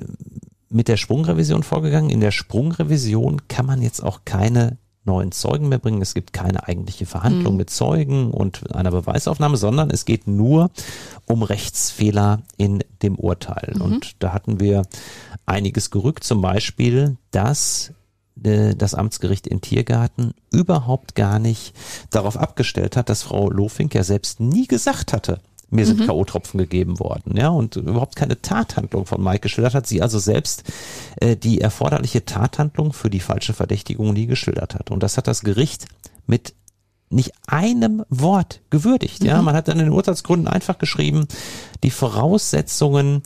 mit der Sprungrevision vorgegangen. In der Sprungrevision kann man jetzt auch keine neuen Zeugen mehr bringen. Es gibt keine eigentliche Verhandlung mhm. mit Zeugen und einer Beweisaufnahme, sondern es geht nur um Rechtsfehler in dem Urteil. Mhm. Und da hatten wir einiges gerückt, zum Beispiel, dass äh, das Amtsgericht in Tiergarten überhaupt gar nicht darauf abgestellt hat, dass Frau Lofink ja selbst nie gesagt hatte, mir sind K.O.-Tropfen gegeben worden, ja, und überhaupt keine Tathandlung von Mike geschildert hat, sie also selbst äh, die erforderliche Tathandlung für die falsche Verdächtigung nie geschildert hat. Und das hat das Gericht mit nicht einem Wort gewürdigt. Ja, man hat dann in den Urteilsgründen einfach geschrieben, die Voraussetzungen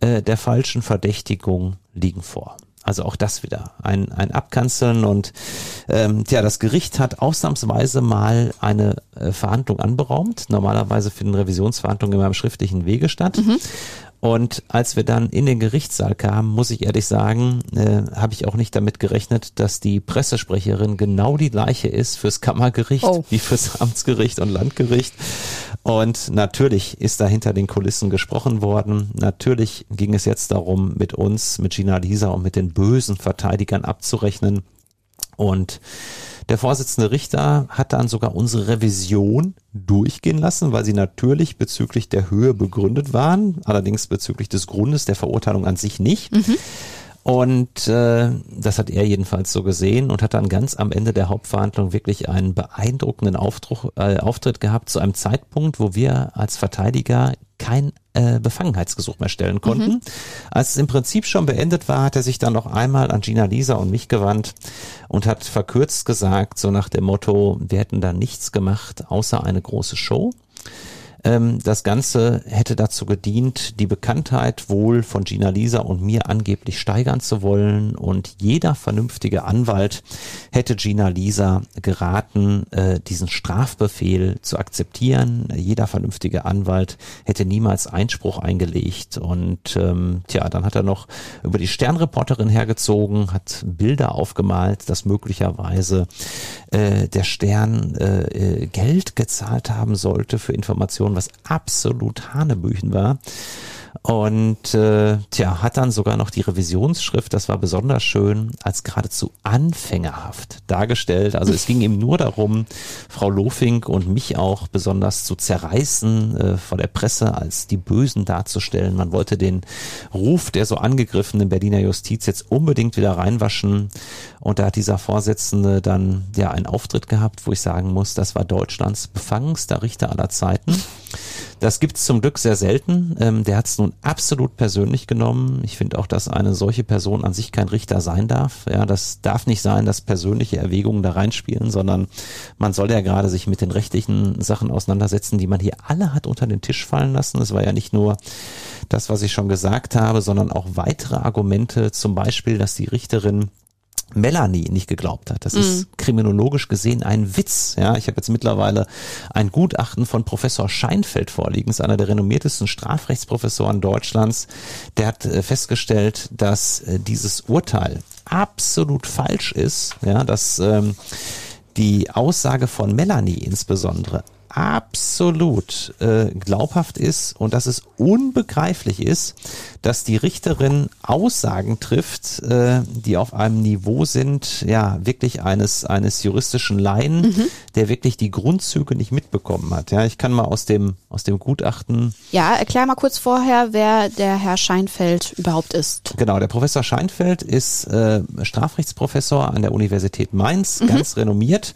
äh, der falschen Verdächtigung liegen vor. Also auch das wieder ein, ein Abkanzeln und ähm, ja, das Gericht hat ausnahmsweise mal eine äh, Verhandlung anberaumt. Normalerweise finden Revisionsverhandlungen immer im schriftlichen Wege statt. Und als wir dann in den Gerichtssaal kamen, muss ich ehrlich sagen, äh, habe ich auch nicht damit gerechnet, dass die Pressesprecherin genau die gleiche ist fürs Kammergericht Oh. wie fürs Amtsgericht und Landgericht. Und natürlich ist da hinter den Kulissen gesprochen worden. Natürlich ging es jetzt darum, mit uns, mit Gina Lisa und mit den bösen Verteidigern abzurechnen. Und der Vorsitzende Richter hat dann sogar unsere Revision durchgehen lassen, weil sie natürlich bezüglich der Höhe begründet waren, allerdings bezüglich des Grundes der Verurteilung an sich nicht. Und äh, das hat er jedenfalls so gesehen und hat dann ganz am Ende der Hauptverhandlung wirklich einen beeindruckenden Aufdruck, äh, Auftritt gehabt zu einem Zeitpunkt, wo wir als Verteidiger kein äh, Befangenheitsgesuch mehr stellen konnten. Als es im Prinzip schon beendet war, hat er sich dann noch einmal an Gina Lisa und mich gewandt und hat verkürzt gesagt, so nach dem Motto, wir hätten da nichts gemacht, außer eine große Show. Ähm, das Ganze hätte dazu gedient, die Bekanntheit wohl von Gina Lisa und mir angeblich steigern zu wollen. Und jeder vernünftige Anwalt hätte Gina Lisa geraten, äh, diesen Strafbefehl zu akzeptieren. Jeder vernünftige Anwalt hätte niemals Einspruch eingelegt. Und ähm, tja, dann hat er noch über die Sternreporterin hergezogen, hat Bilder aufgemalt, dass möglicherweise äh, der Stern äh, äh, Geld gezahlt haben sollte für Informationen, was absolut Hanebüchen war. Und äh, tja, hat dann sogar noch die Revisionsschrift, das war besonders schön, als geradezu anfängerhaft dargestellt. Also es ging ihm nur darum, Frau Lofink und mich auch besonders zu zerreißen äh, vor der Presse als die Bösen darzustellen. Man wollte den Ruf der so angegriffenen Berliner Justiz jetzt unbedingt wieder reinwaschen. Und da hat dieser Vorsitzende dann ja einen Auftritt gehabt, wo ich sagen muss, das war Deutschlands befangenster Richter aller Zeiten. Das gibt's zum Glück sehr selten. Ähm, der hat es nun absolut persönlich genommen. Ich finde auch, dass eine solche Person an sich kein Richter sein darf. Ja, das darf nicht sein, dass persönliche Erwägungen da reinspielen, sondern man soll ja gerade sich mit den rechtlichen Sachen auseinandersetzen, die man hier alle hat unter den Tisch fallen lassen. Es war ja nicht nur das, was ich schon gesagt habe, sondern auch weitere Argumente, zum Beispiel, dass die Richterin Melanie nicht geglaubt hat. Das ist kriminologisch gesehen ein Witz. Ja, ich habe jetzt mittlerweile ein Gutachten von Professor Scheinfeld vorliegen, ist einer der renommiertesten Strafrechtsprofessoren Deutschlands. Der hat äh, festgestellt, dass äh, dieses Urteil absolut falsch ist. Ja, dass ähm, die Aussage von Melanie insbesondere absolut äh, glaubhaft ist und dass es unbegreiflich ist, dass die Richterin Aussagen trifft, äh, die auf einem Niveau sind, ja, wirklich eines, eines juristischen Laien, der wirklich die Grundzüge nicht mitbekommen hat. Ja, ich kann mal aus dem, aus dem Gutachten Ja, erklär mal kurz vorher, wer der Herr Scheinfeld überhaupt ist. Genau, der Professor Scheinfeld ist äh, Strafrechtsprofessor an der Universität Mainz, ganz renommiert.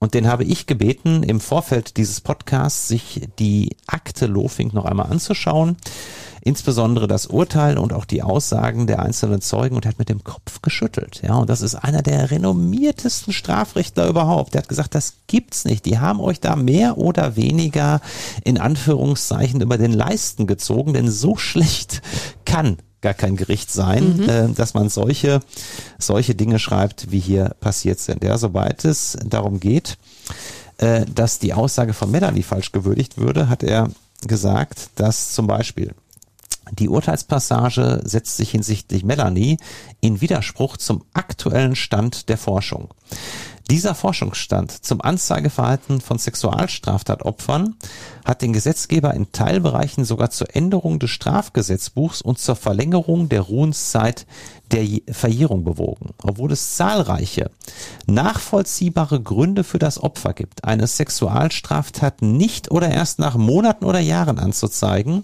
Und den habe ich gebeten, im Vorfeld dieses Podcasts sich die Akte Lofing noch einmal anzuschauen. Insbesondere das Urteil und auch die Aussagen der einzelnen Zeugen und hat mit dem Kopf geschüttelt. Ja, und das ist einer der renommiertesten Strafrechtler überhaupt. Der hat gesagt, das gibt's nicht. Die haben euch da mehr oder weniger in Anführungszeichen über den Leisten gezogen, denn so schlecht kann gar kein Gericht sein, äh, dass man solche, solche Dinge schreibt, wie hier passiert sind. Ja, sobald es darum geht, äh, dass die Aussage von Melanie falsch gewürdigt würde, hat er gesagt, dass zum Beispiel die Urteilspassage setzt sich hinsichtlich Melanie in Widerspruch zum aktuellen Stand der Forschung. Dieser Forschungsstand zum Anzeigeverhalten von Sexualstraftatopfern hat den Gesetzgeber in Teilbereichen sogar zur Änderung des Strafgesetzbuchs und zur Verlängerung der Ruhenszeit der Verjährung bewogen. Obwohl es zahlreiche nachvollziehbare Gründe für das Opfer gibt, eine Sexualstraftat nicht oder erst nach Monaten oder Jahren anzuzeigen,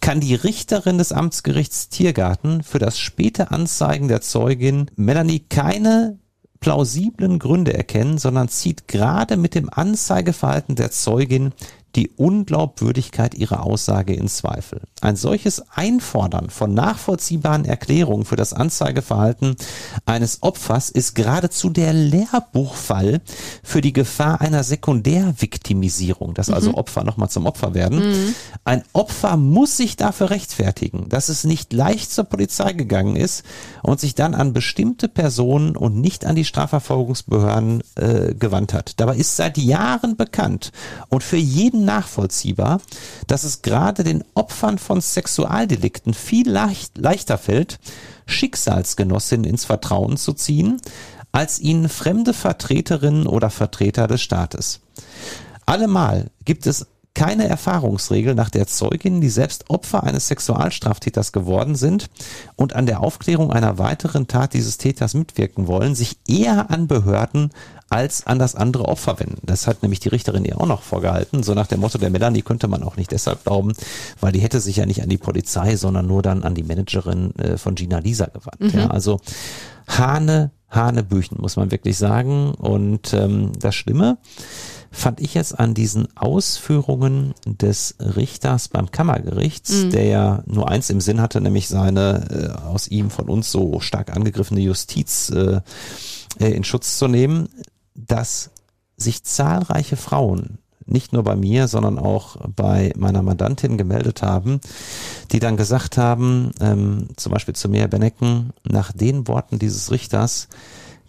kann die Richterin des Amtsgerichts Tiergarten für das späte Anzeigen der Zeugin Melanie keine plausiblen Gründe erkennen, sondern zieht gerade mit dem Anzeigeverhalten der Zeugin die Unglaubwürdigkeit ihrer Aussage in Zweifel. Ein solches Einfordern von nachvollziehbaren Erklärungen für das Anzeigeverhalten eines Opfers ist geradezu der Lehrbuchfall für die Gefahr einer Sekundärviktimisierung, dass also Opfer nochmal zum Opfer werden. Ein Opfer muss sich dafür rechtfertigen, dass es nicht leicht zur Polizei gegangen ist und sich dann an bestimmte Personen und nicht an die Strafverfolgungsbehörden äh, gewandt hat. Dabei ist seit Jahren bekannt und für jeden nachvollziehbar, dass es gerade den Opfern von Sexualdelikten viel leicht, leichter fällt, Schicksalsgenossinnen ins Vertrauen zu ziehen, als ihnen fremde Vertreterinnen oder Vertreter des Staates. Allemal gibt es keine Erfahrungsregel, nach der Zeuginnen, die selbst Opfer eines Sexualstraftäters geworden sind und an der Aufklärung einer weiteren Tat dieses Täters mitwirken wollen, sich eher an Behörden als an das andere Opfer wenden. Das hat nämlich die Richterin ihr auch noch vorgehalten. So nach dem Motto der Melanie könnte man auch nicht deshalb glauben, weil die hätte sich ja nicht an die Polizei, sondern nur dann an die Managerin äh, von Gina Lisa gewandt. Ja, also Hane, Hanebüchen, muss man wirklich sagen. Und ähm, das Schlimme, fand ich jetzt an diesen Ausführungen des Richters beim Kammergericht, der ja nur eins im Sinn hatte, nämlich seine äh, aus ihm von uns so stark angegriffene Justiz äh, in Schutz zu nehmen, dass sich zahlreiche Frauen nicht nur bei mir, sondern auch bei meiner Mandantin gemeldet haben, die dann gesagt haben, ähm, zum Beispiel zu mir, Benecken, nach den Worten dieses Richters,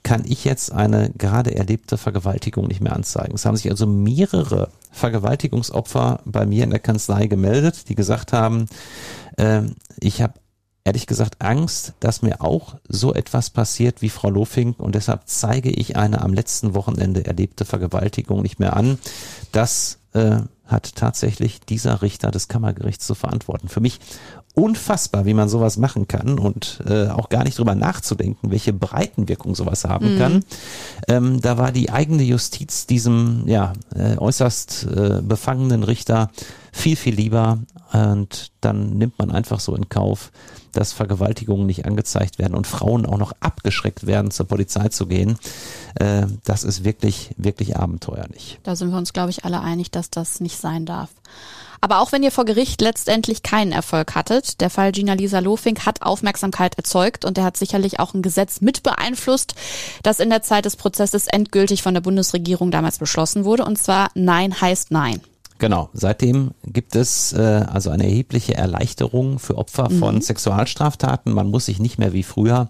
kann ich jetzt eine gerade erlebte Vergewaltigung nicht mehr anzeigen. Es haben sich also mehrere Vergewaltigungsopfer bei mir in der Kanzlei gemeldet, die gesagt haben, äh, ich habe ehrlich gesagt Angst, dass mir auch so etwas passiert wie Frau Lofink und deshalb zeige ich eine am letzten Wochenende erlebte Vergewaltigung nicht mehr an. Das äh, hat tatsächlich dieser Richter des Kammergerichts zu verantworten. Für mich unfassbar, wie man sowas machen kann und äh, auch gar nicht drüber nachzudenken, welche Breitenwirkung sowas haben kann. Ähm, da war die eigene Justiz diesem ja äh, äußerst äh, befangenen Richter viel, viel lieber und dann nimmt man einfach so in Kauf, dass Vergewaltigungen nicht angezeigt werden und Frauen auch noch abgeschreckt werden, zur Polizei zu gehen. Äh, das ist wirklich, wirklich abenteuerlich. Da sind wir uns, glaube ich, alle einig, dass das nicht sein darf. Aber auch wenn ihr vor Gericht letztendlich keinen Erfolg hattet, der Fall Gina Lisa Lofink hat Aufmerksamkeit erzeugt und der hat sicherlich auch ein Gesetz mit beeinflusst, das in der Zeit des Prozesses endgültig von der Bundesregierung damals beschlossen wurde. Und zwar Nein heißt Nein. Genau, seitdem gibt es äh, also eine erhebliche Erleichterung für Opfer von Sexualstraftaten. Man muss sich nicht mehr wie früher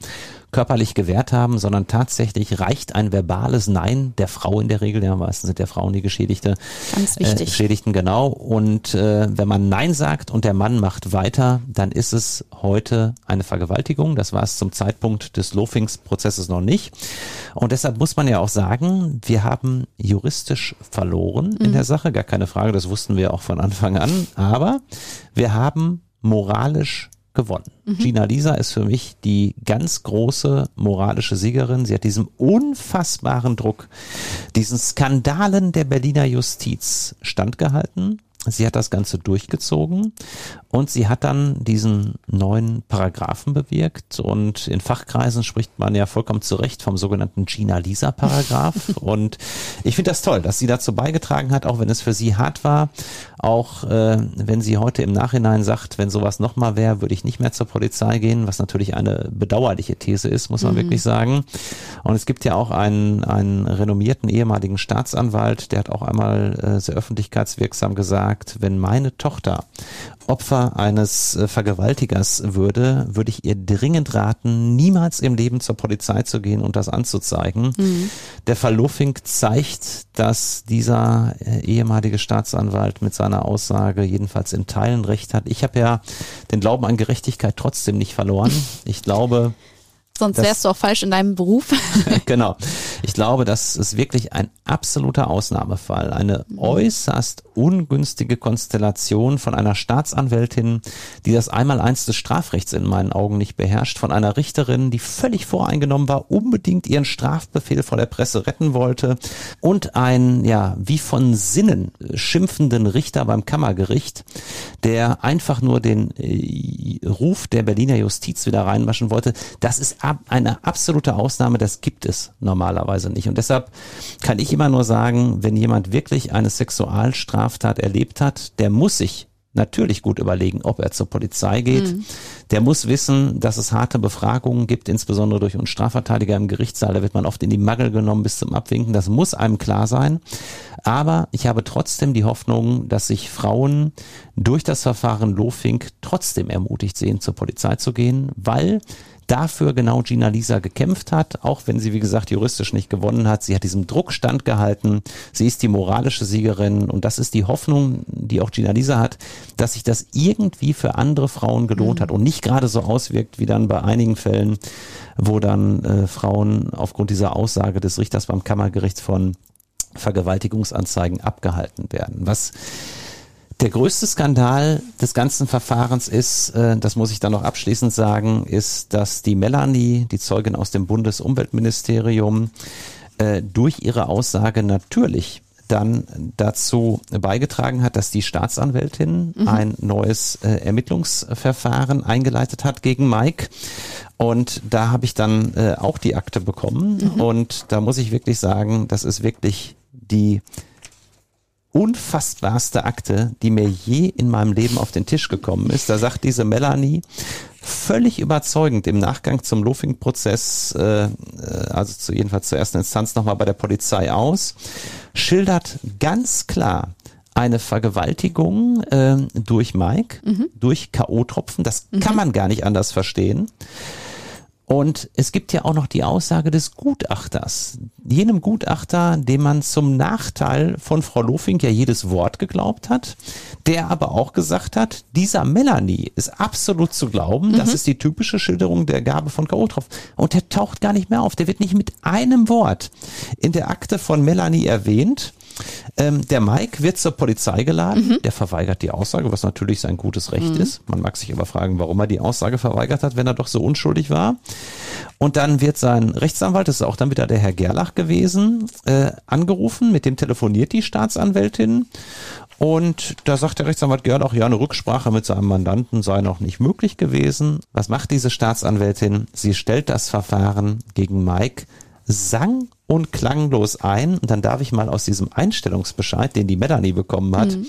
körperlich gewehrt haben, sondern tatsächlich reicht ein verbales Nein der Frau in der Regel, ja, meistens sind der Frauen die Geschädigte, Ganz wichtig. Äh, Geschädigten genau. Und äh, wenn man Nein sagt und der Mann macht weiter, dann ist es heute eine Vergewaltigung. Das war es zum Zeitpunkt des Lofings-Prozesses noch nicht. Und deshalb muss man ja auch sagen, wir haben juristisch verloren in der Sache, gar keine Frage, das wussten wir auch von Anfang an. Aber wir haben moralisch gewonnen. Gina Lisa ist für mich die ganz große moralische Siegerin. Sie hat diesem unfassbaren Druck, diesen Skandalen der Berliner Justiz standgehalten. Sie hat das Ganze durchgezogen und sie hat dann diesen neuen Paragraphen bewirkt und in Fachkreisen spricht man ja vollkommen zu Recht vom sogenannten Gina-Lisa-Paragraph und ich finde das toll, dass sie dazu beigetragen hat, auch wenn es für sie hart war, auch äh, wenn sie heute im Nachhinein sagt, wenn sowas nochmal wäre, würde ich nicht mehr zur Polizei gehen, was natürlich eine bedauerliche These ist, muss man wirklich sagen. Und es gibt ja auch einen, einen renommierten ehemaligen Staatsanwalt, der hat auch einmal äh, sehr öffentlichkeitswirksam gesagt, wenn meine Tochter Opfer eines äh, Vergewaltigers würde, würde ich ihr dringend raten, niemals im Leben zur Polizei zu gehen und das anzuzeigen. Der Fall Lofink zeigt, dass dieser äh, ehemalige Staatsanwalt mit seiner Aussage jedenfalls in Teilen recht hat. Ich habe ja den Glauben an Gerechtigkeit trotzdem nicht verloren. Ich glaube, Sonst Das- wärst du auch falsch in deinem Beruf. genau. Ich glaube, das ist wirklich ein absoluter Ausnahmefall. Eine äußerst ungünstige Konstellation von einer Staatsanwältin, die das Einmaleins des Strafrechts in meinen Augen nicht beherrscht, von einer Richterin, die völlig voreingenommen war, unbedingt ihren Strafbefehl vor der Presse retten wollte und ein, ja, wie von Sinnen schimpfenden Richter beim Kammergericht, der einfach nur den äh, Ruf der Berliner Justiz wieder reinwaschen wollte. Das ist eine absolute Ausnahme, das gibt es normalerweise Weise nicht. Und deshalb kann ich immer nur sagen, wenn jemand wirklich eine Sexualstraftat erlebt hat, der muss sich natürlich gut überlegen, ob er zur Polizei geht. Mhm. Der muss wissen, dass es harte Befragungen gibt, insbesondere durch uns Strafverteidiger im Gerichtssaal. Da wird man oft in die Mangel genommen bis zum Abwinken. Das muss einem klar sein. Aber ich habe trotzdem die Hoffnung, dass sich Frauen durch das Verfahren Lofink trotzdem ermutigt sehen, zur Polizei zu gehen, weil dafür genau Gina Lisa gekämpft hat, auch wenn sie, wie gesagt, juristisch nicht gewonnen hat. Sie hat diesem Druck standgehalten. Sie ist die moralische Siegerin und das ist die Hoffnung, die auch Gina Lisa hat, dass sich das irgendwie für andere Frauen gelohnt mhm. hat und nicht gerade so auswirkt wie dann bei einigen Fällen, wo dann äh, Frauen aufgrund dieser Aussage des Richters beim Kammergericht von Vergewaltigungsanzeigen abgehalten werden. Was der größte Skandal des ganzen Verfahrens ist, äh, das muss ich dann noch abschließend sagen, ist, dass die Melanie, die Zeugin aus dem Bundesumweltministerium, äh, durch ihre Aussage natürlich dann dazu beigetragen hat, dass die Staatsanwältin mhm. ein neues äh, Ermittlungsverfahren eingeleitet hat gegen Mike. Und da habe ich dann äh, auch die Akte bekommen. Mhm. Und da muss ich wirklich sagen, das ist wirklich die unfassbarste Akte, die mir je in meinem Leben auf den Tisch gekommen ist. Da sagt diese Melanie völlig überzeugend im Nachgang zum Lofing-Prozess, äh, äh, also zu, jedenfalls zur ersten Instanz nochmal bei der Polizei aus, schildert ganz klar, eine Vergewaltigung äh, durch Mike, mhm. durch K.O.-Tropfen. Das mhm. kann man gar nicht anders verstehen. Und es gibt ja auch noch die Aussage des Gutachters. Jenem Gutachter, dem man zum Nachteil von Frau Lofink ja jedes Wort geglaubt hat, der aber auch gesagt hat, dieser Melanie ist absolut zu glauben, mhm. das ist die typische Schilderung der Gabe von Karotroff. Und der taucht gar nicht mehr auf. Der wird nicht mit einem Wort in der Akte von Melanie erwähnt. Ähm, der Mike wird zur Polizei geladen. Mhm. Der verweigert die Aussage, was natürlich sein gutes Recht mhm. ist. Man mag sich aber fragen, warum er die Aussage verweigert hat, wenn er doch so unschuldig war. Und dann wird sein Rechtsanwalt, das ist auch dann wieder der Herr Gerlach gewesen, äh, angerufen. Mit dem telefoniert die Staatsanwältin. Und da sagt der Rechtsanwalt Gerlach, ja, eine Rücksprache mit seinem Mandanten sei noch nicht möglich gewesen. Was macht diese Staatsanwältin? Sie stellt das Verfahren gegen Mike sang und klanglos ein. Und dann darf ich mal aus diesem Einstellungsbescheid, den die Melanie bekommen hat, mhm.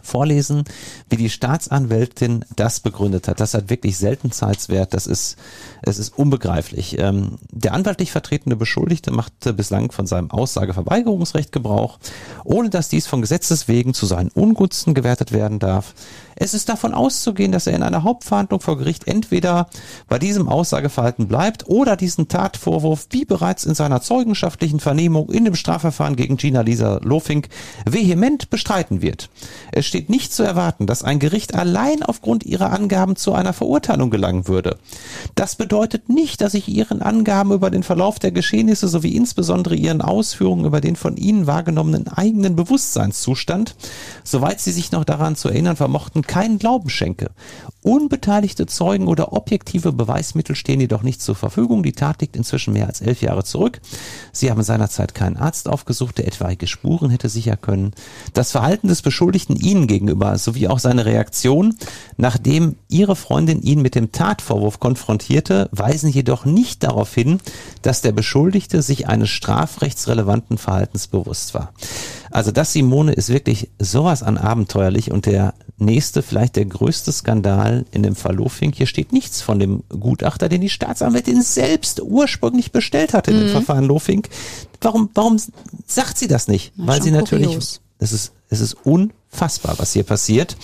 vorlesen, wie die Staatsanwältin das begründet hat. Das hat wirklich Seltenheitswert. Das ist, es ist unbegreiflich. Ähm, der anwaltlich vertretene Beschuldigte machte bislang von seinem Aussageverweigerungsrecht Gebrauch, ohne dass dies von Gesetzes wegen zu seinen Ungunsten gewertet werden darf. Es ist davon auszugehen, dass er in einer Hauptverhandlung vor Gericht entweder bei diesem Aussageverhalten bleibt oder diesen Tatvorwurf, wie bereits in seiner zeugenschaftlichen Vernehmung in dem Strafverfahren gegen Gina Lisa Lofink, vehement bestreiten wird. Es steht nicht zu erwarten, dass ein Gericht allein aufgrund ihrer Angaben zu einer Verurteilung gelangen würde. Das bedeutet nicht, dass ich ihren Angaben über den Verlauf der Geschehnisse sowie insbesondere ihren Ausführungen über den von ihnen wahrgenommenen eigenen Bewusstseinszustand, soweit sie sich noch daran zu erinnern vermochten, keinen Glauben schenke. Unbeteiligte Zeugen oder objektive Beweismittel stehen jedoch nicht zur Verfügung. Die Tat liegt inzwischen mehr als elf Jahre zurück. Sie haben seinerzeit keinen Arzt aufgesucht, der etwaige Spuren hätte sicher können. Das Verhalten des Beschuldigten Ihnen gegenüber sowie auch seine Reaktion, nachdem Ihre Freundin ihn mit dem Tatvorwurf konfrontierte, weisen jedoch nicht darauf hin, dass der Beschuldigte sich eines strafrechtsrelevanten Verhaltens bewusst war. Also das, Simone, ist wirklich sowas an abenteuerlich und der nächste, vielleicht der größte Skandal in dem Fall Lofink. Hier steht nichts von dem Gutachter, den die Staatsanwältin selbst ursprünglich bestellt hatte in mhm. dem Verfahren Lofink. Warum, warum sagt sie das nicht? Na, Weil sie natürlich, kurios. Es ist, es ist unfassbar, was hier passiert.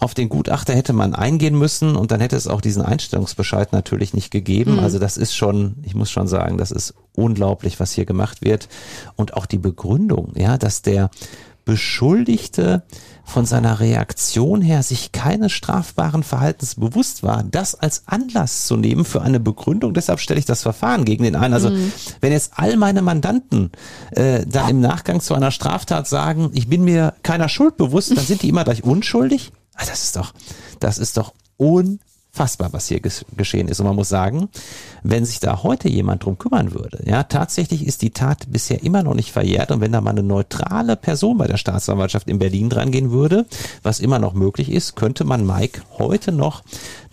Auf den Gutachter hätte man eingehen müssen und dann hätte es auch diesen Einstellungsbescheid natürlich nicht gegeben. Mhm. Also das ist schon, ich muss schon sagen, das ist unglaublich, was hier gemacht wird. Und auch die Begründung, ja, dass der Beschuldigte von seiner Reaktion her sich keines strafbaren Verhaltens bewusst war, das als Anlass zu nehmen für eine Begründung. Deshalb stelle ich das Verfahren gegen den einen. Also mhm. wenn jetzt all meine Mandanten äh, dann im Nachgang zu einer Straftat sagen, ich bin mir keiner Schuld bewusst, dann sind die immer gleich unschuldig. Ah, das ist doch, das ist doch un fassbar, was hier geschehen ist. Und man muss sagen, wenn sich da heute jemand drum kümmern würde, ja, tatsächlich ist die Tat bisher immer noch nicht verjährt. Und wenn da mal eine neutrale Person bei der Staatsanwaltschaft in Berlin drangehen würde, was immer noch möglich ist, könnte man Mike heute noch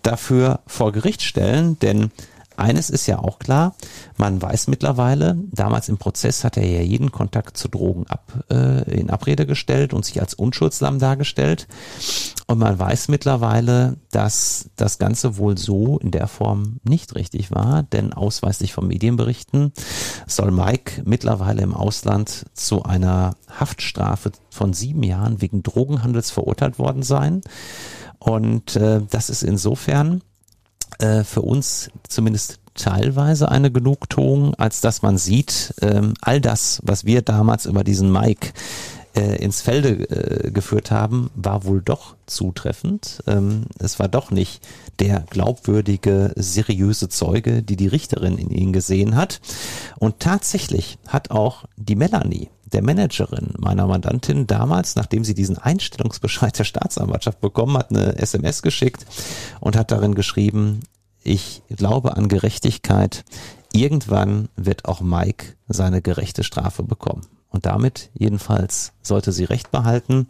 dafür vor Gericht stellen, denn eines ist ja auch klar, man weiß mittlerweile, damals im Prozess hat er ja jeden Kontakt zu Drogen ab, äh, in Abrede gestellt und sich als Unschuldslamm dargestellt. Und man weiß mittlerweile, dass das Ganze wohl so in der Form nicht richtig war, denn ausweislich von Medienberichten soll Mike mittlerweile im Ausland zu einer Haftstrafe von sieben Jahren wegen Drogenhandels verurteilt worden sein. Und äh, das ist insofern äh, für uns zumindest teilweise eine Genugtuung, als dass man sieht, ähm, all das, was wir damals über diesen Mike äh, ins Felde äh, geführt haben, war wohl doch zutreffend. Ähm, es war doch nicht der glaubwürdige, seriöse Zeuge, die die Richterin in ihn gesehen hat. Und tatsächlich hat auch die Melanie, der Managerin meiner Mandantin damals, nachdem sie diesen Einstellungsbescheid der Staatsanwaltschaft bekommen hat, eine SMS geschickt und hat darin geschrieben, ich glaube an Gerechtigkeit. Irgendwann wird auch Mike seine gerechte Strafe bekommen. Und damit jedenfalls sollte sie Recht behalten,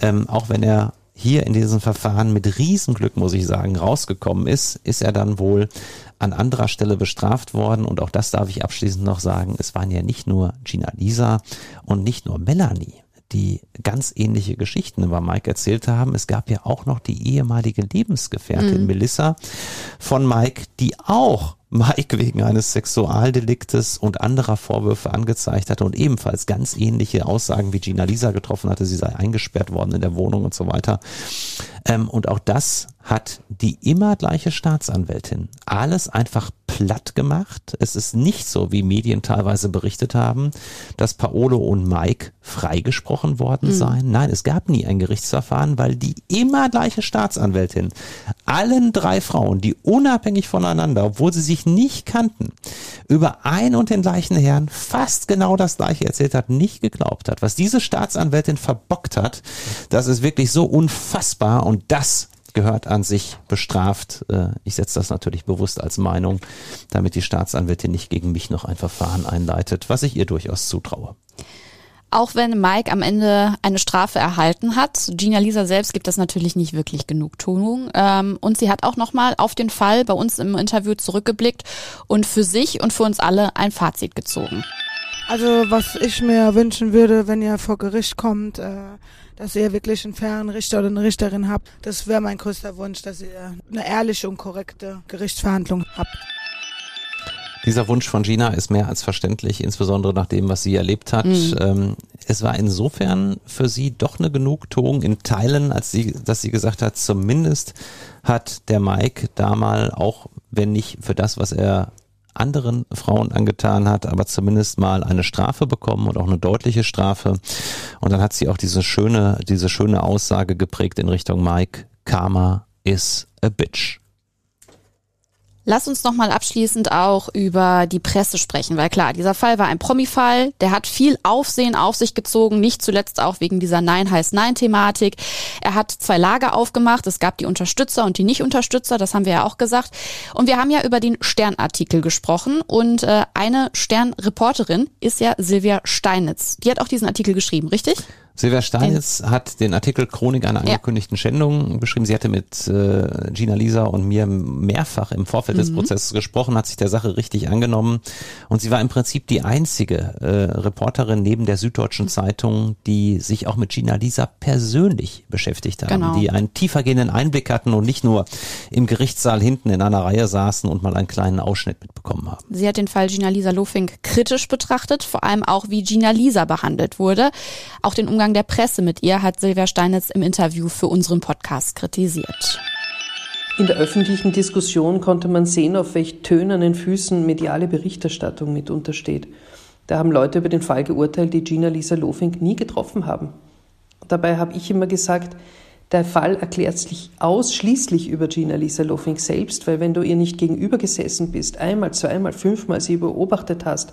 ähm, auch wenn er hier in diesem Verfahren mit Riesenglück, muss ich sagen, rausgekommen ist, ist er dann wohl an anderer Stelle bestraft worden. Und auch das darf ich abschließend noch sagen. Es waren ja nicht nur Gina Lisa und nicht nur Melanie, die ganz ähnliche Geschichten über Mike erzählt haben. Es gab ja auch noch die ehemalige Lebensgefährtin mhm. Melissa von Mike, die auch Mike wegen eines Sexualdeliktes und anderer Vorwürfe angezeigt hatte und ebenfalls ganz ähnliche Aussagen wie Gina Lisa getroffen hatte, sie sei eingesperrt worden in der Wohnung und so weiter. Ähm, und auch das hat die immer gleiche Staatsanwältin alles einfach platt gemacht. Es ist nicht so, wie Medien teilweise berichtet haben, dass Paolo und Mike freigesprochen worden mhm. seien. Nein, es gab nie ein Gerichtsverfahren, weil die immer gleiche Staatsanwältin allen drei Frauen, die unabhängig voneinander, obwohl sie sich nicht kannten, über ein und den gleichen Herrn fast genau das gleiche erzählt hat, nicht geglaubt hat. Was diese Staatsanwältin verbockt hat, das ist wirklich so unfassbar und das gehört an sich bestraft. Äh, ich setze das natürlich bewusst als Meinung, damit die Staatsanwältin nicht gegen mich noch ein Verfahren einleitet, was ich ihr durchaus zutraue. Auch wenn Mike am Ende eine Strafe erhalten hat, Gina Lisa selbst gibt das natürlich nicht wirklich Genugtuung. Ähm, und sie hat auch nochmal auf den Fall bei uns im Interview zurückgeblickt und für sich und für uns alle ein Fazit gezogen. Also was ich mir wünschen würde, wenn ihr vor Gericht kommt, äh, dass ihr wirklich einen fairen Richter oder eine Richterin habt. Das wäre mein größter Wunsch, dass ihr eine ehrliche und korrekte Gerichtsverhandlung habt. Dieser Wunsch von Gina ist mehr als verständlich, insbesondere nach dem, was sie erlebt hat. Mhm. Ähm, es war insofern für sie doch eine Genugtuung in Teilen, als sie, dass sie gesagt hat, zumindest hat der Mike da mal, auch wenn nicht für das, was er anderen Frauen angetan hat, aber zumindest mal eine Strafe bekommen und auch eine deutliche Strafe. Und dann hat sie auch diese schöne, diese schöne Aussage geprägt in Richtung Mike, Karma is a bitch. Lass uns nochmal abschließend auch über die Presse sprechen, weil klar, dieser Fall war ein Promi-Fall, der hat viel Aufsehen auf sich gezogen, nicht zuletzt auch wegen dieser Nein heißt Nein-Thematik. Er hat zwei Lager aufgemacht, es gab die Unterstützer und die Nicht-Unterstützer, das haben wir ja auch gesagt. Und wir haben ja über den Stern-Artikel gesprochen und äh, eine Stern-Reporterin ist ja Silvia Steinitz. Die hat auch diesen Artikel geschrieben, richtig? Silvia Steinitz hat den Artikel Chronik einer angekündigten ja. Schändung beschrieben. Sie hatte mit äh, Gina Lisa und mir mehrfach im Vorfeld mhm. des Prozesses gesprochen, hat sich der Sache richtig angenommen und sie war im Prinzip die einzige äh, Reporterin neben der Süddeutschen Zeitung, die sich auch mit Gina Lisa persönlich beschäftigt haben, genau. die einen tiefergehenden Einblick hatten und nicht nur im Gerichtssaal hinten in einer Reihe saßen und mal einen kleinen Ausschnitt mitbekommen haben. Sie hat den Fall Gina Lisa Lofink kritisch betrachtet, vor allem auch wie Gina Lisa behandelt wurde, auch den Umgang Umgang der Presse mit ihr hat Silvia Steinitz im Interview für unseren Podcast kritisiert. In der öffentlichen Diskussion konnte man sehen, auf welch tönernen Füßen mediale Berichterstattung mitunter steht. Da haben Leute über den Fall geurteilt, die Gina Lisa Lofink nie getroffen haben. Dabei habe ich immer gesagt, der Fall erklärt sich ausschließlich über Gina Lisa Lofink selbst, weil wenn du ihr nicht gegenüber gesessen bist, einmal, zweimal, fünfmal sie beobachtet hast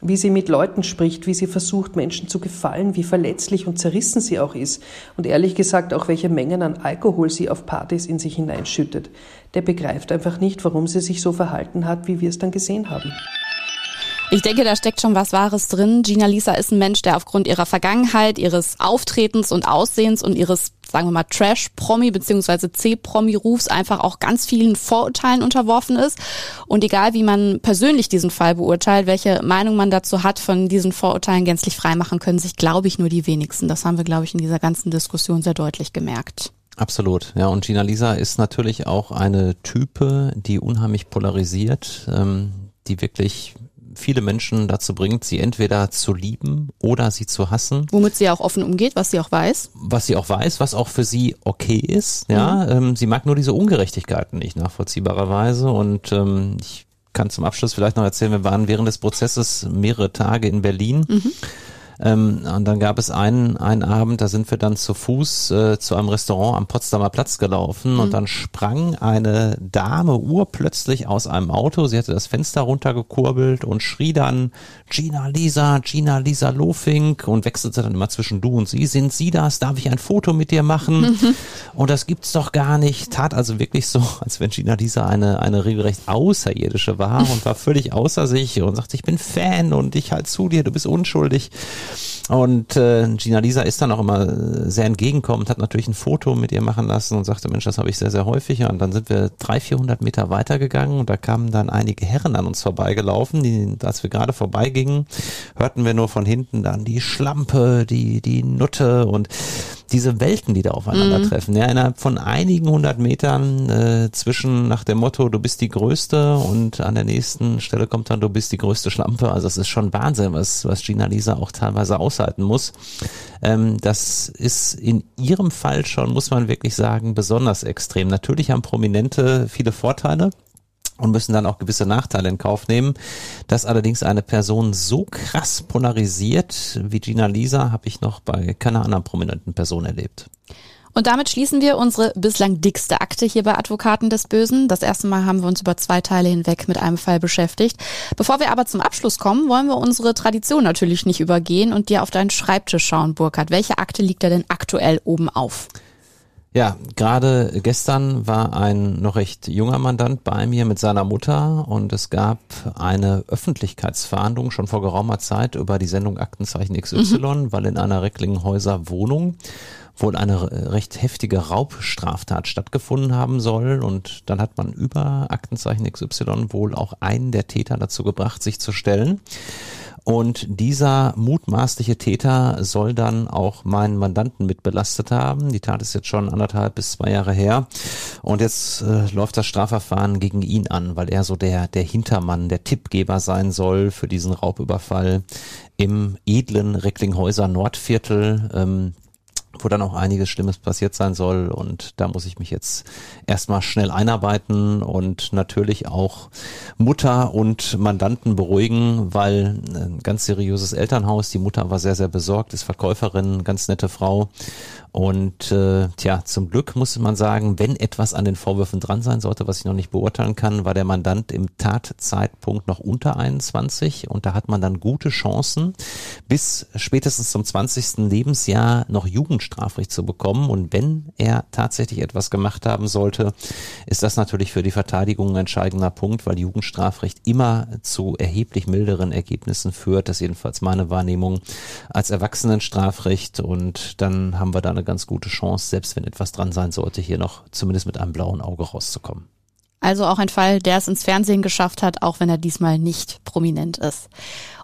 wie sie mit Leuten spricht, wie sie versucht, Menschen zu gefallen, wie verletzlich und zerrissen sie auch ist und ehrlich gesagt auch welche Mengen an Alkohol sie auf Partys in sich hineinschüttet. Der begreift einfach nicht, warum sie sich so verhalten hat, wie wir es dann gesehen haben. Ich denke, da steckt schon was Wahres drin. Gina Lisa ist ein Mensch, der aufgrund ihrer Vergangenheit, ihres Auftretens und Aussehens und ihres sagen wir mal, Trash-Promi beziehungsweise C-Promi-Rufs einfach auch ganz vielen Vorurteilen unterworfen ist. Und egal, wie man persönlich diesen Fall beurteilt, welche Meinung man dazu hat, von diesen Vorurteilen gänzlich freimachen können sich, glaube ich, nur die wenigsten. Das haben wir, glaube ich, in dieser ganzen Diskussion sehr deutlich gemerkt. Absolut, ja. Und Gina Lisa ist natürlich auch eine Type, die unheimlich polarisiert, ähm, die wirklich viele Menschen dazu bringt, sie entweder zu lieben oder sie zu hassen. Womit sie auch offen umgeht, was sie auch weiß. Was sie auch weiß, was auch für sie okay ist. Ja, mhm. ähm, sie mag nur diese Ungerechtigkeiten nicht nachvollziehbarerweise und ähm, ich kann zum Abschluss vielleicht noch erzählen, wir waren während des Prozesses mehrere Tage in Berlin. Mhm ähm, und dann gab es einen, einen Abend, da sind wir dann zu Fuß äh, zu einem Restaurant am Potsdamer Platz gelaufen mhm. und dann sprang eine Dame urplötzlich aus einem Auto. Sie hatte das Fenster runtergekurbelt und schrie dann Gina Lisa, Gina Lisa Lofink und wechselte dann immer zwischen du und sie. Sind Sie das? Darf ich ein Foto mit dir machen? Mhm. Und das gibt's doch gar nicht. Tat also wirklich so, als wenn Gina Lisa eine, eine regelrecht Außerirdische war und war völlig außer sich und sagte, ich bin Fan und ich halt zu dir, du bist unschuldig. Und äh, Gina Lisa ist dann auch immer sehr entgegenkommend, hat natürlich ein Foto mit ihr machen lassen und sagte, Mensch, das habe ich sehr, sehr häufig. Und dann sind wir drei, vierhundert Meter weitergegangen und da kamen dann einige Herren an uns vorbeigelaufen, die, als wir gerade vorbeigingen, hörten wir nur von hinten dann die Schlampe, die, die Nutte und diese Welten, die da aufeinandertreffen. Mhm. Ja, innerhalb von einigen hundert Metern äh, zwischen nach dem Motto, du bist die Größte und an der nächsten Stelle kommt dann, du bist die größte Schlampe. Also es ist schon Wahnsinn, was, was Gina Lisa auch teilweise aushalten muss. Ähm, das ist in ihrem Fall schon, muss man wirklich sagen, besonders extrem. Natürlich haben Prominente viele Vorteile und müssen dann auch gewisse Nachteile in Kauf nehmen. Dass allerdings eine Person so krass polarisiert wie Gina Lisa habe ich noch bei keiner anderen prominenten Person erlebt. Und damit schließen wir unsere bislang dickste Akte hier bei Advokaten des Bösen. Das erste Mal haben wir uns über zwei Teile hinweg mit einem Fall beschäftigt. Bevor wir aber zum Abschluss kommen, wollen wir unsere Tradition natürlich nicht übergehen und dir auf deinen Schreibtisch schauen, Burkhard. Welche Akte liegt da denn aktuell oben auf? Ja, gerade gestern war ein noch recht junger Mandant bei mir mit seiner Mutter und es gab eine Öffentlichkeitsverhandlung schon vor geraumer Zeit über die Sendung Aktenzeichen XY, mhm. weil in einer Recklinghäuser Wohnung wohl eine recht heftige Raubstraftat stattgefunden haben soll und dann hat man über Aktenzeichen XY wohl auch einen der Täter dazu gebracht, sich zu stellen. Und dieser mutmaßliche Täter soll dann auch meinen Mandanten mit belastet haben. Die Tat ist jetzt schon anderthalb bis zwei Jahre her. Und jetzt äh, läuft das Strafverfahren gegen ihn an, weil er so der, der Hintermann, der Tippgeber sein soll für diesen Raubüberfall im edlen Recklinghäuser Nordviertel. Ähm, wo dann auch einiges Schlimmes passiert sein soll. Und da muss ich mich jetzt erstmal schnell einarbeiten und natürlich auch Mutter und Mandanten beruhigen, weil ein ganz seriöses Elternhaus, die Mutter war sehr, sehr besorgt, ist Verkäuferin, ganz nette Frau und äh, tja, zum Glück muss man sagen, wenn etwas an den Vorwürfen dran sein sollte, was ich noch nicht beurteilen kann, war der Mandant im Tatzeitpunkt noch unter 21 und da hat man dann gute Chancen, bis spätestens zum 20. Lebensjahr noch Jugendstrafrecht zu bekommen. Und wenn er tatsächlich etwas gemacht haben sollte, ist das natürlich für die Verteidigung ein entscheidender Punkt, weil Jugendstrafrecht immer zu erheblich milderen Ergebnissen führt. Das ist jedenfalls meine Wahrnehmung als Erwachsenenstrafrecht. Und dann haben wir da eine ganz gute Chance, selbst wenn etwas dran sein sollte, hier noch zumindest mit einem blauen Auge rauszukommen. Also auch ein Fall, der es ins Fernsehen geschafft hat, auch wenn er diesmal nicht prominent ist.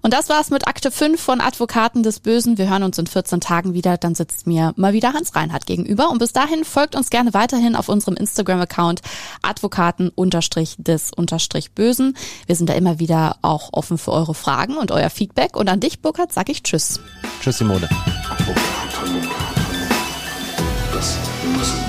Und das war's mit Akte 5 von Advokaten des Bösen. Wir hören uns in 14 Tagen wieder. Dann sitzt mir mal wieder Hans Reinhardt gegenüber. Und bis dahin folgt uns gerne weiterhin auf unserem Instagram-Account Advokaten-des-Bösen. Wir sind da immer wieder auch offen für eure Fragen und euer Feedback. Und an dich, Burkhard, sag ich Tschüss. Tschüss, Simone. Advokaten. Das müssen